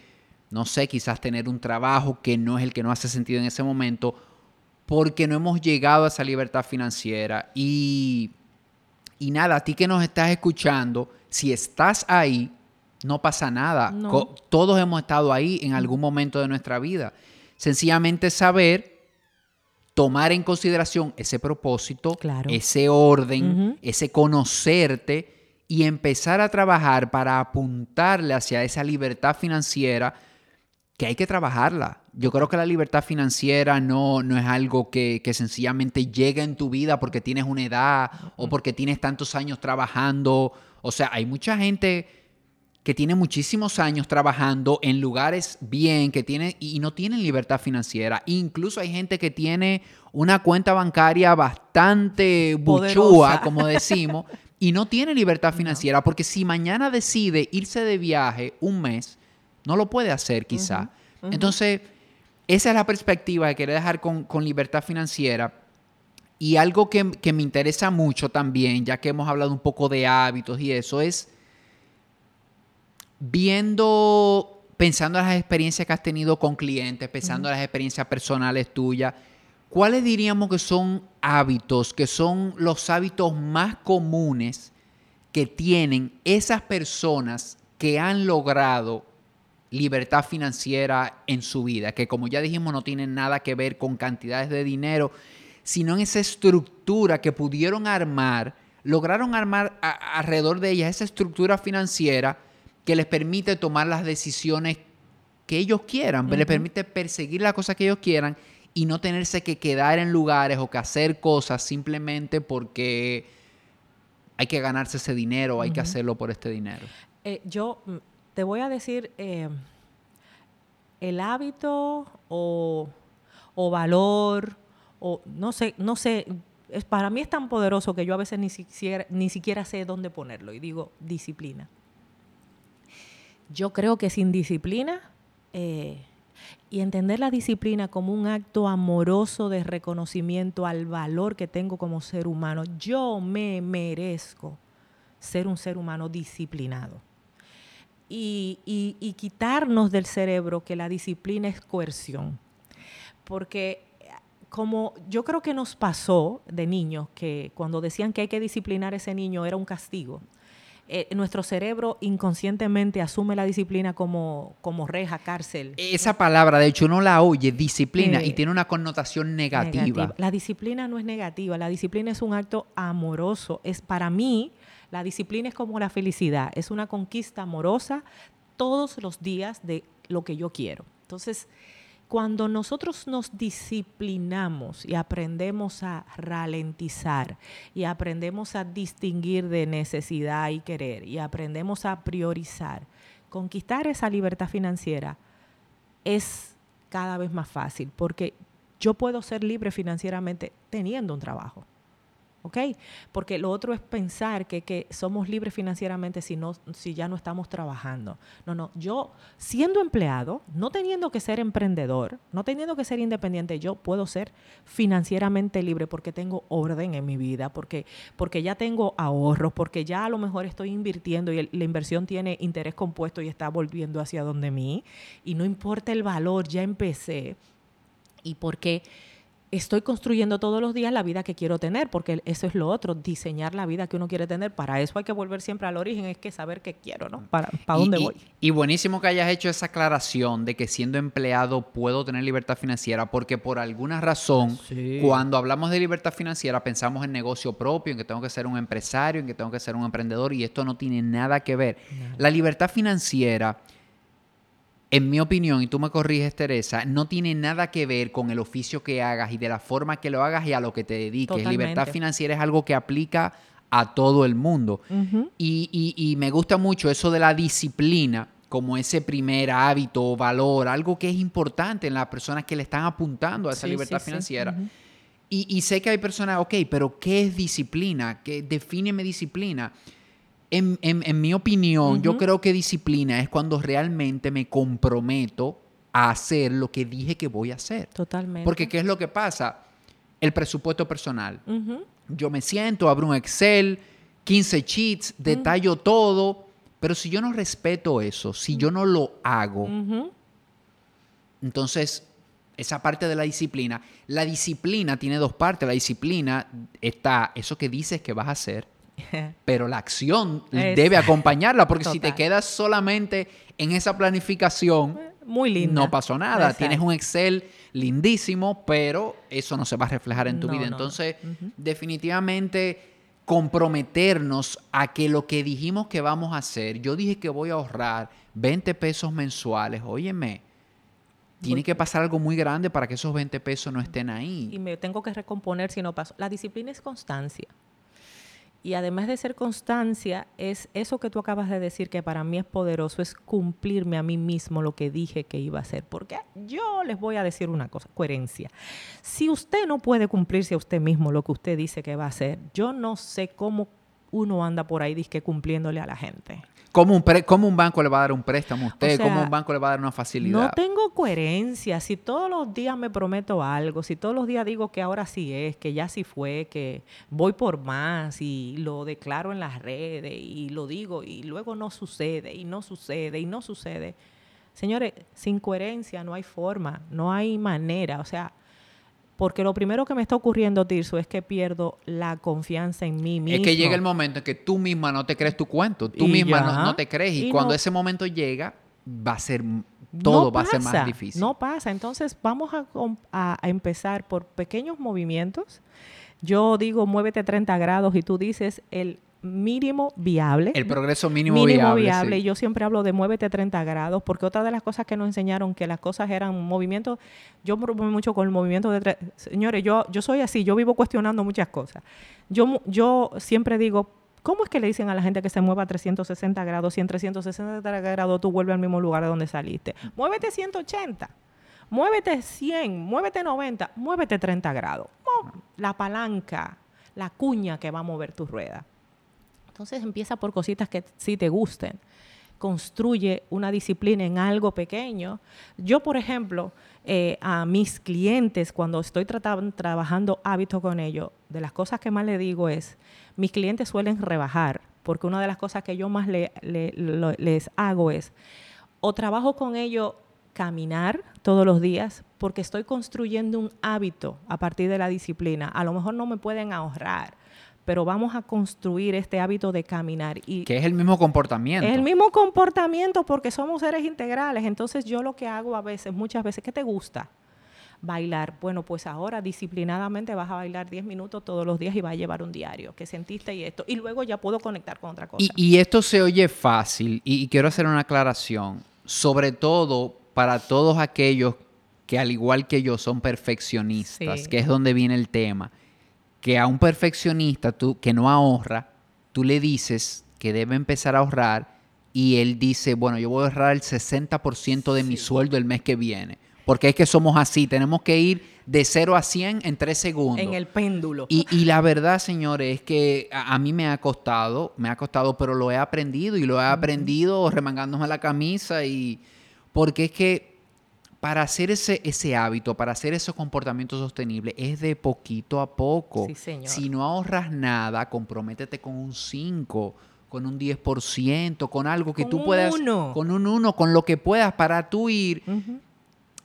no sé, quizás tener un trabajo que no es el que nos hace sentido en ese momento porque no hemos llegado a esa libertad financiera. Y, y nada, a ti que nos estás escuchando, si estás ahí, no pasa nada. Todos hemos estado ahí en algún momento de nuestra vida. Sencillamente saber, tomar en consideración ese propósito, ese orden, ese conocerte y empezar a trabajar para apuntarle hacia esa libertad financiera que hay que trabajarla. Yo creo que la libertad financiera no, no es algo que, sencillamente llega en tu vida porque tienes una edad o porque tienes tantos años trabajando. O sea, hay mucha gente que tiene muchísimos años trabajando en lugares bien, que tiene y no tienen libertad financiera. Incluso hay gente que tiene una cuenta bancaria bastante buchúa, como decimos, y no tiene libertad [LAUGHS] financiera, porque si mañana decide irse de viaje un mes, no lo puede hacer quizá. Entonces, esa es la perspectiva que querer dejar con, libertad financiera. Y algo que, me interesa mucho también, ya que hemos hablado un poco de hábitos y eso, es viendo, pensando en las experiencias que has tenido con clientes, pensando en las experiencias personales tuyas, ¿cuáles diríamos que son hábitos, que son los hábitos más comunes que tienen esas personas que han logrado libertad financiera en su vida, que como ya dijimos no tienen nada que ver con cantidades de dinero, sino en esa estructura que pudieron armar, lograron armar alrededor de ellas esa estructura financiera que les permite tomar las decisiones que ellos quieran, les permite perseguir las cosas que ellos quieran y no tenerse que quedar en lugares o que hacer cosas simplemente porque hay que ganarse ese dinero o hay que hacerlo por este dinero. Eh, yo mm, te voy a decir eh, el hábito o, valor, o no sé, no sé, es, para mí es tan poderoso que yo a veces ni siquiera, ni siquiera sé dónde ponerlo y digo disciplina. Yo creo que sin disciplina eh, y entender la disciplina como un acto amoroso de reconocimiento al valor que tengo como ser humano, yo me merezco ser un ser humano disciplinado y, quitarnos del cerebro que la disciplina es coerción. Porque como yo creo que nos pasó de niños que cuando decían que hay que disciplinar a ese niño era un castigo. Eh, nuestro cerebro inconscientemente asume la disciplina como, como reja, cárcel. Esa palabra, de hecho, uno la oye, disciplina, y tiene una connotación negativa. negativa. La disciplina no es negativa, la disciplina es un acto amoroso. Es para mí, la disciplina es como la felicidad, es una conquista amorosa todos los días de lo que yo quiero. Entonces, cuando nosotros nos disciplinamos y aprendemos a ralentizar y aprendemos a distinguir de necesidad y querer y aprendemos a priorizar, conquistar esa libertad financiera es cada vez más fácil porque yo puedo ser libre financieramente teniendo un trabajo. ¿Ok? Porque lo otro es pensar que, somos libres financieramente si, no, si ya no estamos trabajando. No, no, yo siendo empleado, no teniendo que ser emprendedor, no teniendo que ser independiente, yo puedo ser financieramente libre porque tengo orden en mi vida, porque, porque ya tengo ahorros, porque ya a lo mejor estoy invirtiendo y la inversión tiene interés compuesto y está volviendo hacia donde mí, y no importa el valor, ya empecé. Y porque estoy construyendo todos los días la vida que quiero tener, porque eso es lo otro, diseñar la vida que uno quiere tener. Para eso hay que volver siempre al origen, es que saber qué quiero, ¿no? Para, para dónde voy. Y, buenísimo que hayas hecho esa aclaración de que siendo empleado puedo tener libertad financiera, porque por alguna razón, cuando hablamos de libertad financiera, pensamos en negocio propio, en que tengo que ser un empresario, en que tengo que ser un emprendedor, y esto no tiene nada que ver. La libertad financiera en mi opinión, y tú me corriges, Teresa, no tiene nada que ver con el oficio que hagas y de la forma que lo hagas y a lo que te dediques. Libertad financiera es algo que aplica a todo el mundo. y, me gusta mucho eso de la disciplina como ese primer hábito o valor, algo que es importante en las personas que le están apuntando a esa libertad financiera. y, sé que hay personas, ok, pero ¿qué es disciplina? ¿Qué, defíneme disciplina. En, mi opinión, yo creo que disciplina es cuando realmente me comprometo a hacer lo que dije que voy a hacer. Totalmente. Porque ¿qué es lo que pasa? El presupuesto personal. Yo me siento, abro un Excel, 15 cheats, detallo todo, pero si yo no respeto eso, si yo no lo hago, entonces esa parte de la disciplina, la disciplina tiene dos partes. La disciplina está eso que dices que vas a hacer pero la acción debe acompañarla, porque si te quedas solamente en esa planificación, Muy no pasó nada. Tienes un Excel lindísimo, pero eso no se va a reflejar en tu vida. Entonces, definitivamente comprometernos a que lo que dijimos que vamos a hacer, yo dije que voy a ahorrar 20 pesos mensuales, óyeme, tiene que pasar algo muy grande para que esos 20 pesos no estén ahí. Y me tengo que recomponer si no paso. La disciplina es constancia. Y además de ser constancia, es eso que tú acabas de decir que para mí es poderoso, es cumplirme a mí mismo lo que dije que iba a hacer. Porque yo les voy a decir una cosa, coherencia. Si usted no puede cumplirse a usted mismo lo que usted dice que va a hacer, yo no sé cómo uno anda por ahí disque cumpliéndole a la gente. ¿Cómo un, un banco le va a dar un préstamo a usted? ¿Cómo un banco le va a dar una facilidad? No tengo coherencia. Si todos los días me prometo algo, si todos los días digo que ahora sí es, que ya sí fue, que voy por más y lo declaro en las redes y lo digo y luego no sucede y no sucede y no sucede. Señores, sin coherencia no hay forma, no hay manera. O sea, porque lo primero que me está ocurriendo, Tirso, es que pierdo la confianza en mí mismo. Es que llega el momento en que tú misma no te crees tu cuento, tú misma no, te crees. Y, cuando ese momento llega, va a ser, todo va a ser más difícil. No pasa. Entonces, vamos a, a, empezar por pequeños movimientos. Yo digo, muévete 30 grados y tú dices el mínimo viable. El progreso mínimo, mínimo viable. Y yo siempre hablo de muévete 30 grados, porque otra de las cosas que nos enseñaron que las cosas eran movimientos, yo me mucho con el movimiento de... Señores, yo, yo soy así, yo vivo cuestionando muchas cosas. Yo, yo siempre digo, ¿cómo es que le dicen a la gente que se mueva a 360 grados si en 360 grados tú vuelves al mismo lugar de donde saliste? Muévete 180. Muévete 100, muévete 90, muévete 30 grados. La palanca, la cuña que va a mover tu rueda. Entonces empieza por cositas que sí te gusten. Construye una disciplina en algo pequeño. Yo, por ejemplo, eh, a mis clientes, cuando estoy trabajando hábitos con ellos, de las cosas que más le digo es, mis clientes suelen rebajar, porque una de las cosas que yo más les hago es, o trabajo con ellos caminar todos los días, porque estoy construyendo un hábito a partir de la disciplina. A lo mejor no me pueden ahorrar, pero vamos a construir este hábito de caminar. Y que es el mismo comportamiento. Es el mismo comportamiento porque somos seres integrales. Entonces yo lo que hago a veces, muchas veces, ¿qué te gusta? Bailar. Bueno, pues ahora disciplinadamente vas a bailar 10 minutos todos los días y vas a llevar un diario. ¿Qué sentiste y esto? Y luego ya puedo conectar con otra cosa. Y, esto se oye fácil y quiero hacer una aclaración, sobre todo para todos aquellos que al igual que yo son perfeccionistas, que es donde viene el tema, que a un perfeccionista tú, que no ahorra, tú le dices que debe empezar a ahorrar y él dice, bueno, yo voy a ahorrar el 60% de mi sueldo el mes que viene. Porque es que somos así, tenemos que ir de 0 a 100 en 3 segundos. En el péndulo. Y, la verdad, señores, es que a, mí me ha costado, me ha costado, pero lo he aprendido y lo he aprendido remangándome la camisa y porque es que para hacer ese, ese hábito, para hacer esos comportamientos sostenibles, es de poquito a poco. Sí, señor. Si no ahorras nada, comprométete con un 5, con un 10%, con algo que tú puedas... Uno. Con un 1, con lo que puedas para tú ir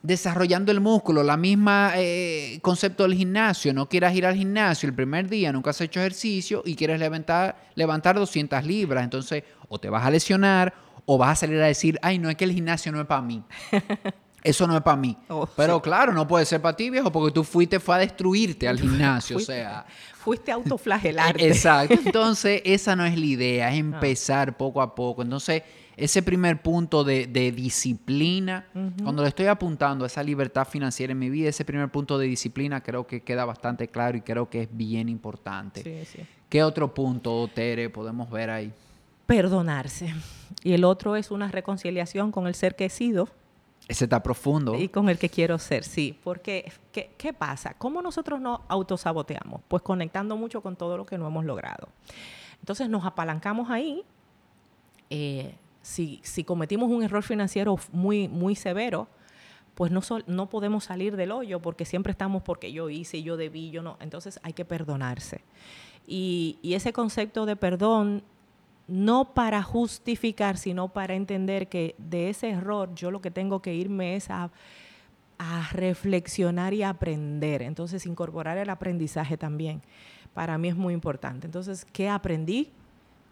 desarrollando el músculo, la misma eh, concepto del gimnasio, no quieras ir al gimnasio el primer día, nunca has hecho ejercicio y quieres levantar, levantar 200 libras, entonces o te vas a lesionar o vas a salir a decir, ay, no es que el gimnasio no es para mí. [LAUGHS] Eso no es para mí. Oh, Pero claro, no puede ser para ti, viejo, porque tú fuiste, fue a destruirte al gimnasio, o sea. Fuiste a autoflagelarte. Exacto. [LAUGHS] Entonces, esa no es la idea, es ah. empezar poco a poco. Entonces, ese primer punto de, disciplina, cuando le estoy apuntando a esa libertad financiera en mi vida, ese primer punto de disciplina creo que queda bastante claro y creo que es bien importante. Sí, ¿Qué otro punto, Tere, podemos ver ahí? Perdonarse. Y el otro es una reconciliación con el ser que he sido. Ese está profundo. Y con el que quiero ser, sí. Porque, ¿qué, qué pasa? ¿Cómo nosotros nos autosaboteamos? Pues conectando mucho con todo lo que no hemos logrado. Entonces nos apalancamos ahí. Eh, si, cometimos un error financiero muy, muy severo, pues no, no podemos salir del hoyo porque siempre estamos porque yo hice, yo debí, yo no. Entonces hay que perdonarse. Y, ese concepto de perdón, no para justificar, sino para entender que de ese error yo lo que tengo que irme es a, a reflexionar y aprender. Entonces incorporar el aprendizaje también. Para mí es muy importante. Entonces, ¿qué aprendí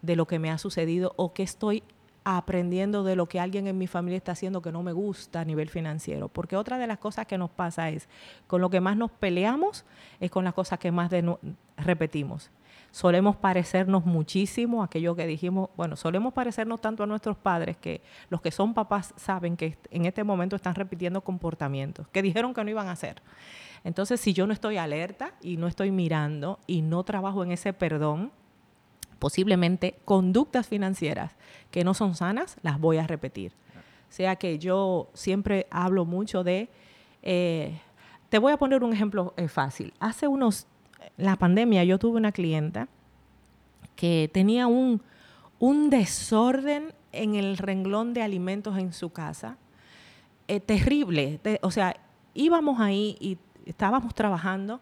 de lo que me ha sucedido o qué estoy aprendiendo de lo que alguien en mi familia está haciendo que no me gusta a nivel financiero. Porque otra de las cosas que nos pasa es, con lo que más nos peleamos es con las cosas que más repetimos. Solemos parecernos muchísimo, aquello que dijimos, bueno, solemos parecernos tanto a nuestros padres que los que son papás saben que en este momento están repitiendo comportamientos que dijeron que no iban a hacer. Entonces, si yo no estoy alerta y no estoy mirando y no trabajo en ese perdón, posiblemente conductas financieras que no son sanas, las voy a repetir. O sea que yo siempre hablo mucho de, eh, te voy a poner un ejemplo eh, fácil. Hace unos, la pandemia, yo tuve una clienta que tenía un, un desorden en el renglón de alimentos en su casa, eh, terrible. o sea, íbamos ahí y estábamos trabajando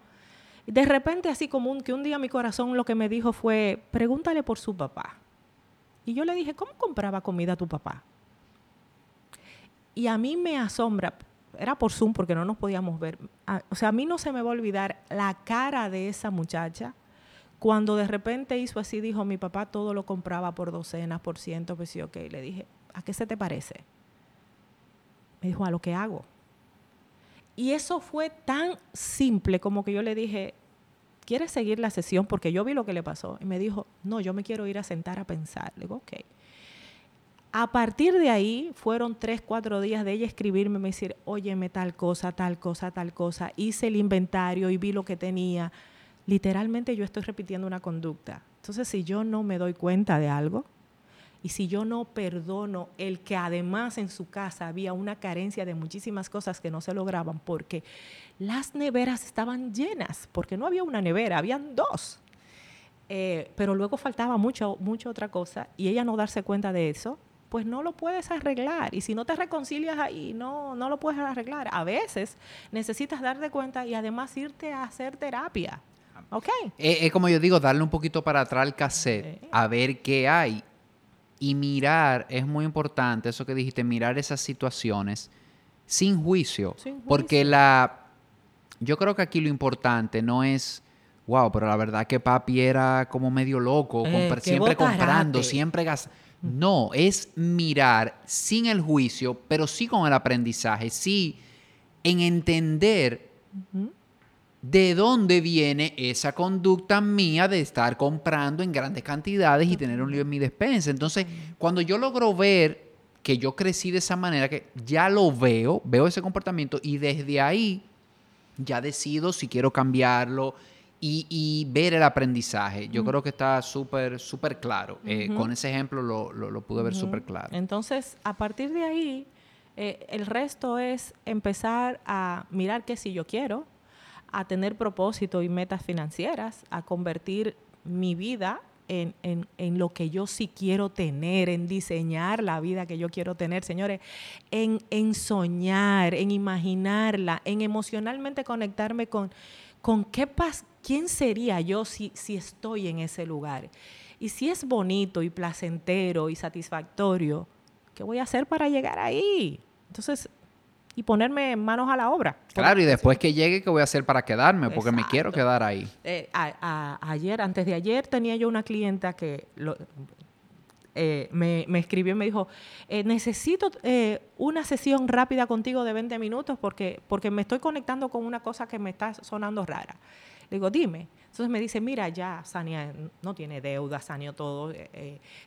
de repente, así como que un día mi corazón lo que me dijo fue, pregúntale por su papá. Y yo le dije, ¿cómo compraba comida tu papá? Y a mí me asombra, era por Zoom porque no nos podíamos ver. o sea, a mí no se me va a olvidar la cara de esa muchacha cuando de repente hizo así, dijo, mi papá todo lo compraba por docenas, por cientos, pues sí, ok. Le dije, ¿a qué se te parece? Me dijo, a lo que hago. Y eso fue tan simple como que yo le dije, ¿quieres seguir la sesión? Porque yo vi lo que le pasó. Y me dijo, no, yo me quiero ir a sentar a pensar. Le digo, ok. A partir de ahí fueron tres, cuatro días de ella escribirme, me decir, óyeme tal cosa, tal cosa, tal cosa. Hice el inventario y vi lo que tenía. Literalmente yo estoy repitiendo una conducta. Entonces, si yo no me doy cuenta de algo, y si yo no perdono el que además en su casa había una carencia de muchísimas cosas que no se lograban porque las neveras estaban llenas, porque no había una nevera, habían dos. Eh, pero luego faltaba mucho, mucha otra cosa y ella no darse cuenta de eso, pues no lo puedes arreglar. Y si no te reconcilias ahí, no, no lo puedes arreglar. A veces necesitas darte cuenta y además irte a hacer terapia. ¿Ok? Es, como yo digo, darle un poquito para atrás al cassette, a ver qué hay y mirar, es muy importante, eso que dijiste, mirar esas situaciones sin juicio. Porque la. Yo creo que aquí lo importante no es. Wow, pero la verdad que papi era como medio loco, eh, siempre comprando, siempre gastando. No, es mirar sin el juicio, pero sí con el aprendizaje, sí en entender de dónde viene esa conducta mía de estar comprando en grandes cantidades y tener un lío en mi despensa. Entonces, cuando yo logro ver que yo crecí de esa manera, que ya lo veo, veo ese comportamiento y desde ahí ya decido si quiero cambiarlo y, ver el aprendizaje. Yo creo que está súper, súper claro. Eh, con ese ejemplo lo, lo, pude ver súper claro. Entonces, a partir de ahí, eh, el resto es empezar a mirar qué si yo quiero, a tener propósito y metas financieras, a convertir mi vida en, en, lo que yo sí quiero tener, en diseñar la vida que yo quiero tener, señores, en, en soñar, en imaginarla, en emocionalmente conectarme con, con qué paz, quién sería yo si, si estoy en ese lugar. Y si es bonito y placentero y satisfactorio, ¿qué voy a hacer para llegar ahí? Entonces, y ponerme manos a la obra. Claro, y después que llegue, ¿qué voy a hacer para quedarme? Porque me quiero quedar ahí. Eh, ayer, antes de ayer, tenía yo una clienta que eh, me, escribió y me dijo, eh, necesito una sesión rápida contigo de 20 minutos porque, porque me estoy conectando con una cosa que me está sonando rara. Le digo, dime. Entonces me dice, mira, ya Sania no tiene deuda, Sania todo,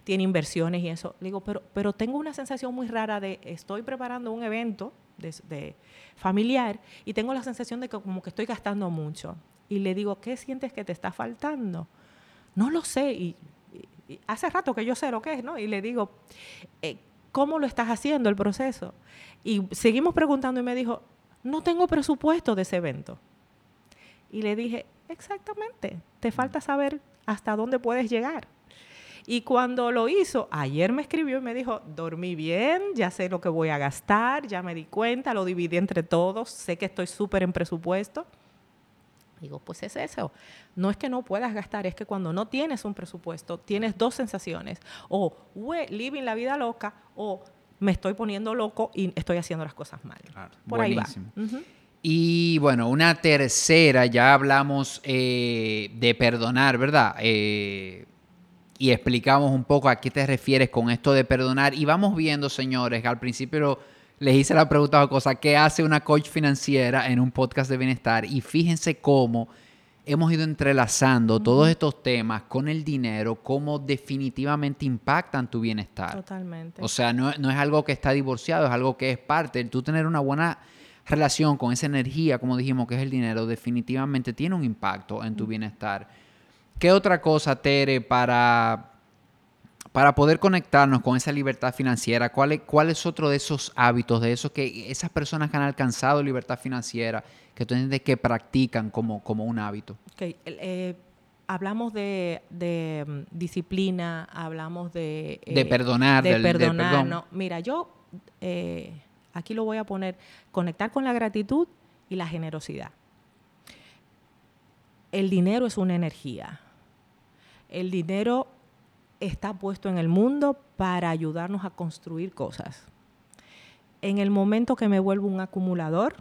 tiene inversiones y eso. Le digo, pero, pero tengo una sensación muy rara de, estoy preparando un evento de, familiar y tengo la sensación de que como que estoy gastando mucho. Y le digo, ¿qué sientes que te está faltando? No lo sé. Y, hace rato que yo sé lo que es, ¿no? Y le digo, eh, ¿cómo lo estás haciendo el proceso? Y seguimos preguntando y me dijo, no tengo presupuesto de ese evento. Y le dije, exactamente, te falta saber hasta dónde puedes llegar. Y cuando lo hizo, ayer me escribió y me dijo, dormí bien, ya sé lo que voy a gastar, ya me di cuenta, lo dividí entre todos, sé que estoy súper en presupuesto. Digo, pues es eso. No es que no puedas gastar, es que cuando no tienes un presupuesto, tienes dos sensaciones. O, living la vida loca, o me estoy poniendo loco y estoy haciendo las cosas mal. Por ahí va. Y bueno, una tercera, ya hablamos eh, de perdonar, ¿verdad? Eh, y explicamos un poco a qué te refieres con esto de perdonar. Y vamos viendo, señores, al principio les hice la pregunta o cosa, ¿qué hace una coach financiera en un podcast de bienestar? Y fíjense cómo hemos ido entrelazando todos estos temas con el dinero, cómo definitivamente impactan tu bienestar. Totalmente. O sea, no, no es algo que está divorciado, es algo que es parte. Tú tener una buena relación con esa energía, como dijimos, que es el dinero, definitivamente tiene un impacto en tu bienestar. ¿Qué otra cosa, Tere, para, para poder conectarnos con esa libertad financiera? ¿Cuál es, ¿Cuál es otro de esos hábitos, de esos que esas personas que han alcanzado libertad financiera, que tú entiendes que practican como, como un hábito? Eh, hablamos de, mm, disciplina, hablamos de... de perdonar, de perdonar. No, mira, yo eh, aquí lo voy a poner, conectar con la gratitud y la generosidad. El dinero es una energía el dinero está puesto en el mundo para ayudarnos a construir cosas. En el momento que me vuelvo un acumulador,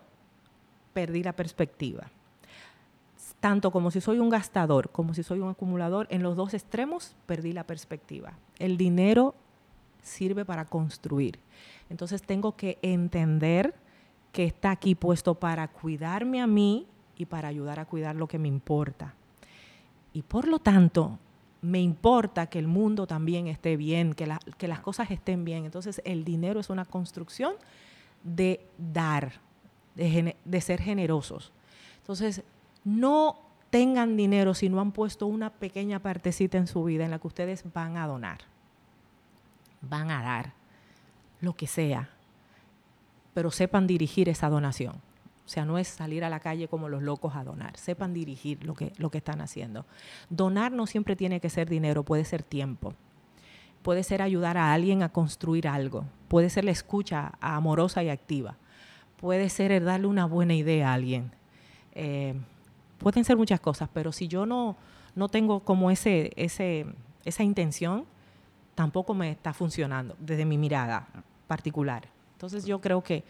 perdí la perspectiva. Tanto como si soy un gastador, como si soy un acumulador, en los dos extremos perdí la perspectiva. El dinero sirve para construir. Entonces tengo que entender que está aquí puesto para cuidarme a mí y para ayudar a cuidar lo que me importa. Y por lo tanto, me importa que el mundo también esté bien, que, que las cosas estén bien. Entonces el dinero es una construcción de dar, de, de ser generosos. Entonces, no tengan dinero si no han puesto una pequeña partecita en su vida en la que ustedes van a donar, van a dar lo que sea, pero sepan dirigir esa donación. O sea, no es salir a la calle como los locos a donar. Sepan dirigir lo que, lo que están haciendo. Donar no siempre tiene que ser dinero, puede ser tiempo. Puede ser ayudar a alguien a construir algo. Puede ser la escucha amorosa y activa. Puede ser darle una buena idea a alguien. Eh, pueden ser muchas cosas, pero si yo no, no tengo como ese, ese, esa intención, tampoco me está funcionando desde mi mirada particular. Entonces yo creo que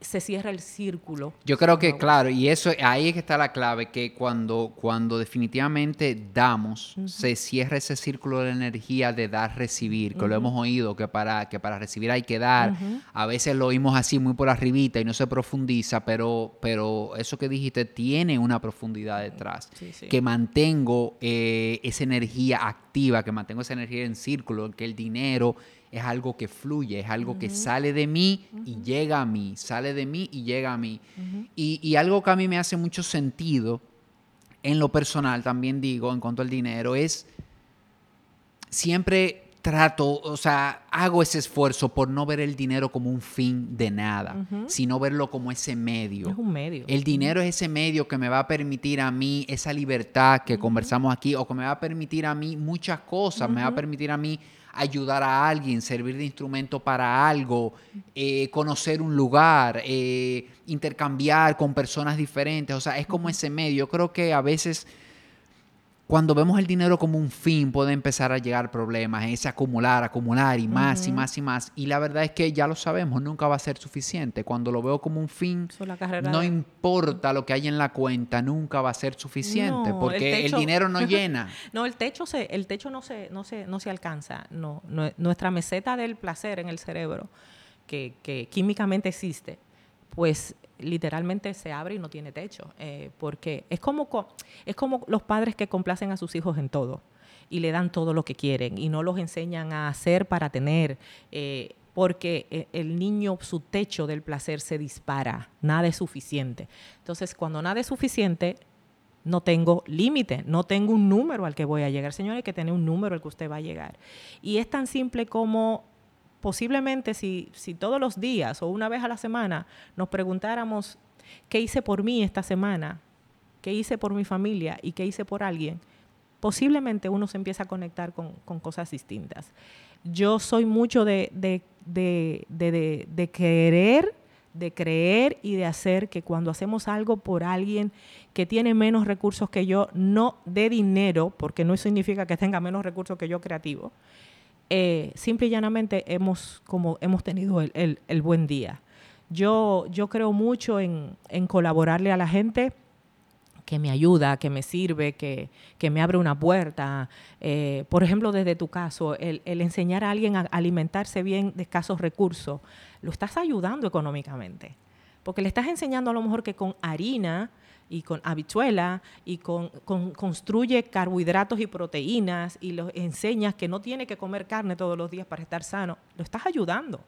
se cierra el círculo. Yo creo que, claro, y eso ahí es que está la clave, que cuando, cuando definitivamente damos, se cierra ese círculo de energía de dar, recibir, que lo hemos oído, que para, que para recibir hay que dar. A veces lo oímos así muy por arribita y no se profundiza, pero, pero eso que dijiste tiene una profundidad detrás. Que mantengo eh, esa energía activa, que mantengo esa energía en círculo, que el dinero es algo que fluye, es algo que sale de mí y llega a mí, sale de mí y llega a mí. y, y, algo que a mí me hace mucho sentido, en lo personal también digo, en cuanto al dinero, es siempre trato, o sea, hago ese esfuerzo por no ver el dinero como un fin de nada, sino verlo como ese medio. Es un medio. El dinero es ese medio que me va a permitir a mí esa libertad que conversamos aquí, o que me va a permitir a mí muchas cosas, me va a permitir a mí ayudar a alguien, servir de instrumento para algo, eh, conocer un lugar, eh, intercambiar con personas diferentes, o sea, es como ese medio. Yo creo que a veces cuando vemos el dinero como un fin, puede empezar a llegar problemas, ese acumular, acumular y más y más y más. Y la verdad es que ya lo sabemos, nunca va a ser suficiente. Cuando lo veo como un fin, no importa lo que hay en la cuenta, nunca va a ser suficiente, porque el, dinero no [LAUGHS] llena. no, el techo se, el techo no se, no se, no se alcanza. No, nuestra meseta del placer en el cerebro, que, que químicamente existe, pues literalmente se abre y no tiene techo. Eh, porque es como, es como los padres que complacen a sus hijos en todo y le dan todo lo que quieren y no los enseñan a hacer para tener. Eh, porque eh, el niño, su techo del placer se dispara, nada es suficiente. Entonces, cuando nada es suficiente, no tengo límite, no tengo un número al que voy a llegar. Señor, hay que tener un número al que usted va a llegar. Y es tan simple como posiblemente si, si todos los días o una vez a la semana nos preguntáramos qué hice por mí esta semana, qué hice por mi familia y qué hice por alguien, posiblemente uno se empieza a conectar con, cosas distintas. Yo soy mucho de, de, de, de, querer, de creer y de hacer que cuando hacemos algo por alguien que tiene menos recursos que yo, no de dinero, porque no significa que tenga menos recursos que yo creativo, eh, simple y llanamente hemos, como hemos tenido el, buen día. Yo, yo creo mucho en, colaborarle a la gente que me ayuda, que me sirve, que, me abre una puerta. Eh, por ejemplo, desde tu caso, el, enseñar a alguien a alimentarse bien de escasos recursos, lo estás ayudando económicamente. Porque le estás enseñando a lo mejor que con harina y con habichuela y con, construye carbohidratos y proteínas y los enseñas que no tiene que comer carne todos los días para estar sano, lo estás ayudando.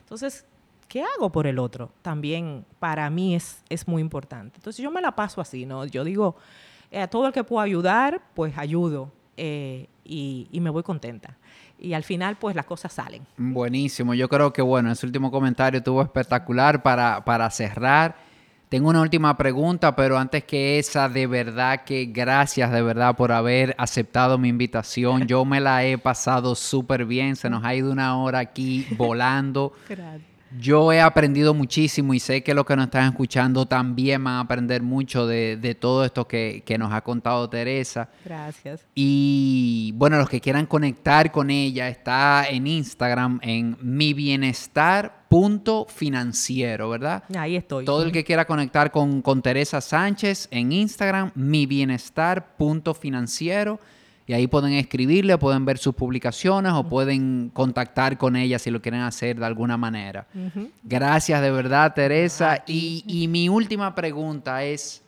Entonces, ¿qué hago por el otro? También para mí es, es muy importante. Entonces yo me la paso así, ¿no? Yo digo, eh, a todo el que puedo ayudar, pues ayudo eh, y, y me voy contenta y al final pues las cosas salen. Buenísimo, yo creo que bueno, ese último comentario estuvo espectacular para, para cerrar. Tengo una última pregunta, pero antes que esa, de verdad que gracias de verdad por haber aceptado mi invitación. [LAUGHS] Yo me la he pasado súper bien, se nos ha ido una hora aquí volando. Gracias. Yo he aprendido muchísimo y sé que los que nos están escuchando también van a aprender mucho de, todo esto que, nos ha contado Teresa. Gracias. Y bueno, los que quieran conectar con ella, está en Instagram en mi bienestar financiero, ¿verdad? Ahí estoy. Todo el que quiera conectar con, con Teresa Sánchez en Instagram, mi bienestar financiero y ahí pueden escribirle, pueden ver sus publicaciones o pueden contactar con ella si lo quieren hacer de alguna manera. Gracias de verdad, Teresa. Y, y, mi última pregunta es,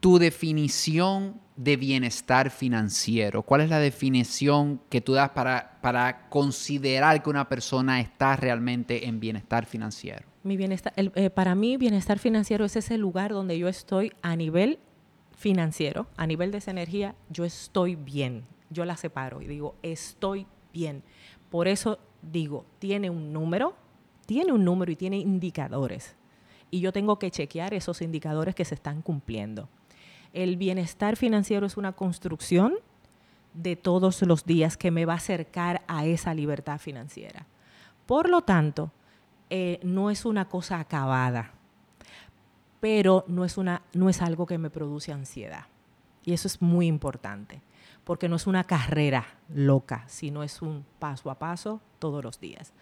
tu definición de bienestar financiero. ¿Cuál es la definición que tú das para, para considerar que una persona está realmente en bienestar financiero? Mi bienestar, eh, para mí, bienestar financiero es ese lugar donde yo estoy a nivel financiero, a nivel de esa energía, yo estoy bien. Yo la separo y digo, estoy bien. Por eso digo, tiene un número, tiene un número y tiene indicadores. Y yo tengo que chequear esos indicadores que se están cumpliendo. El bienestar financiero es una construcción de todos los días que me va a acercar a esa libertad financiera. Por lo tanto, eh, no es una cosa acabada pero no es, una, no es algo que me produce ansiedad. Y eso es muy importante, porque no es una carrera loca, sino es un paso a paso todos los días.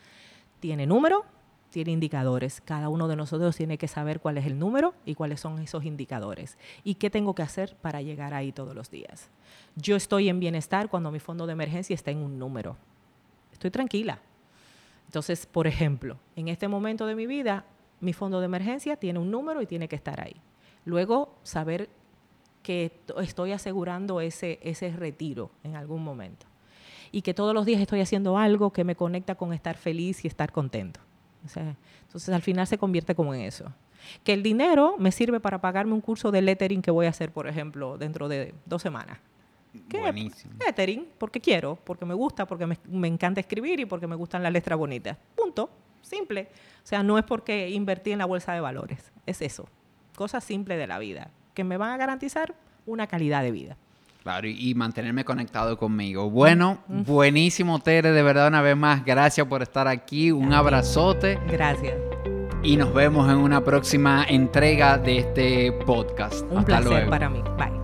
Tiene número, tiene indicadores. Cada uno de nosotros tiene que saber cuál es el número y cuáles son esos indicadores. Y qué tengo que hacer para llegar ahí todos los días. Yo estoy en bienestar cuando mi fondo de emergencia está en un número. Estoy tranquila. Entonces, por ejemplo, en este momento de mi vida, mi fondo de emergencia tiene un número y tiene que estar ahí. Luego, saber que estoy asegurando ese, ese retiro en algún momento. y que todos los días estoy haciendo algo que me conecta con estar feliz y estar contento. entonces al final se convierte como en eso. Que el dinero me sirve para pagarme un curso de lettering que voy a hacer, por ejemplo, dentro de dos semanas. ¿Qué? Buenísimo. Lettering, porque quiero, porque me gusta, porque me, me encanta escribir y porque me gustan las letras bonitas. Punto. Simple. O sea, no es porque invertí en la bolsa de valores. Es eso. Cosas simples de la vida que me van a garantizar una calidad de vida. Claro, y, mantenerme conectado conmigo. Bueno, buenísimo, Tere, de verdad, una vez más, gracias por estar aquí. Un abrazote. Gracias. Y nos vemos en una próxima entrega de este podcast. Un placer para mí. Bye.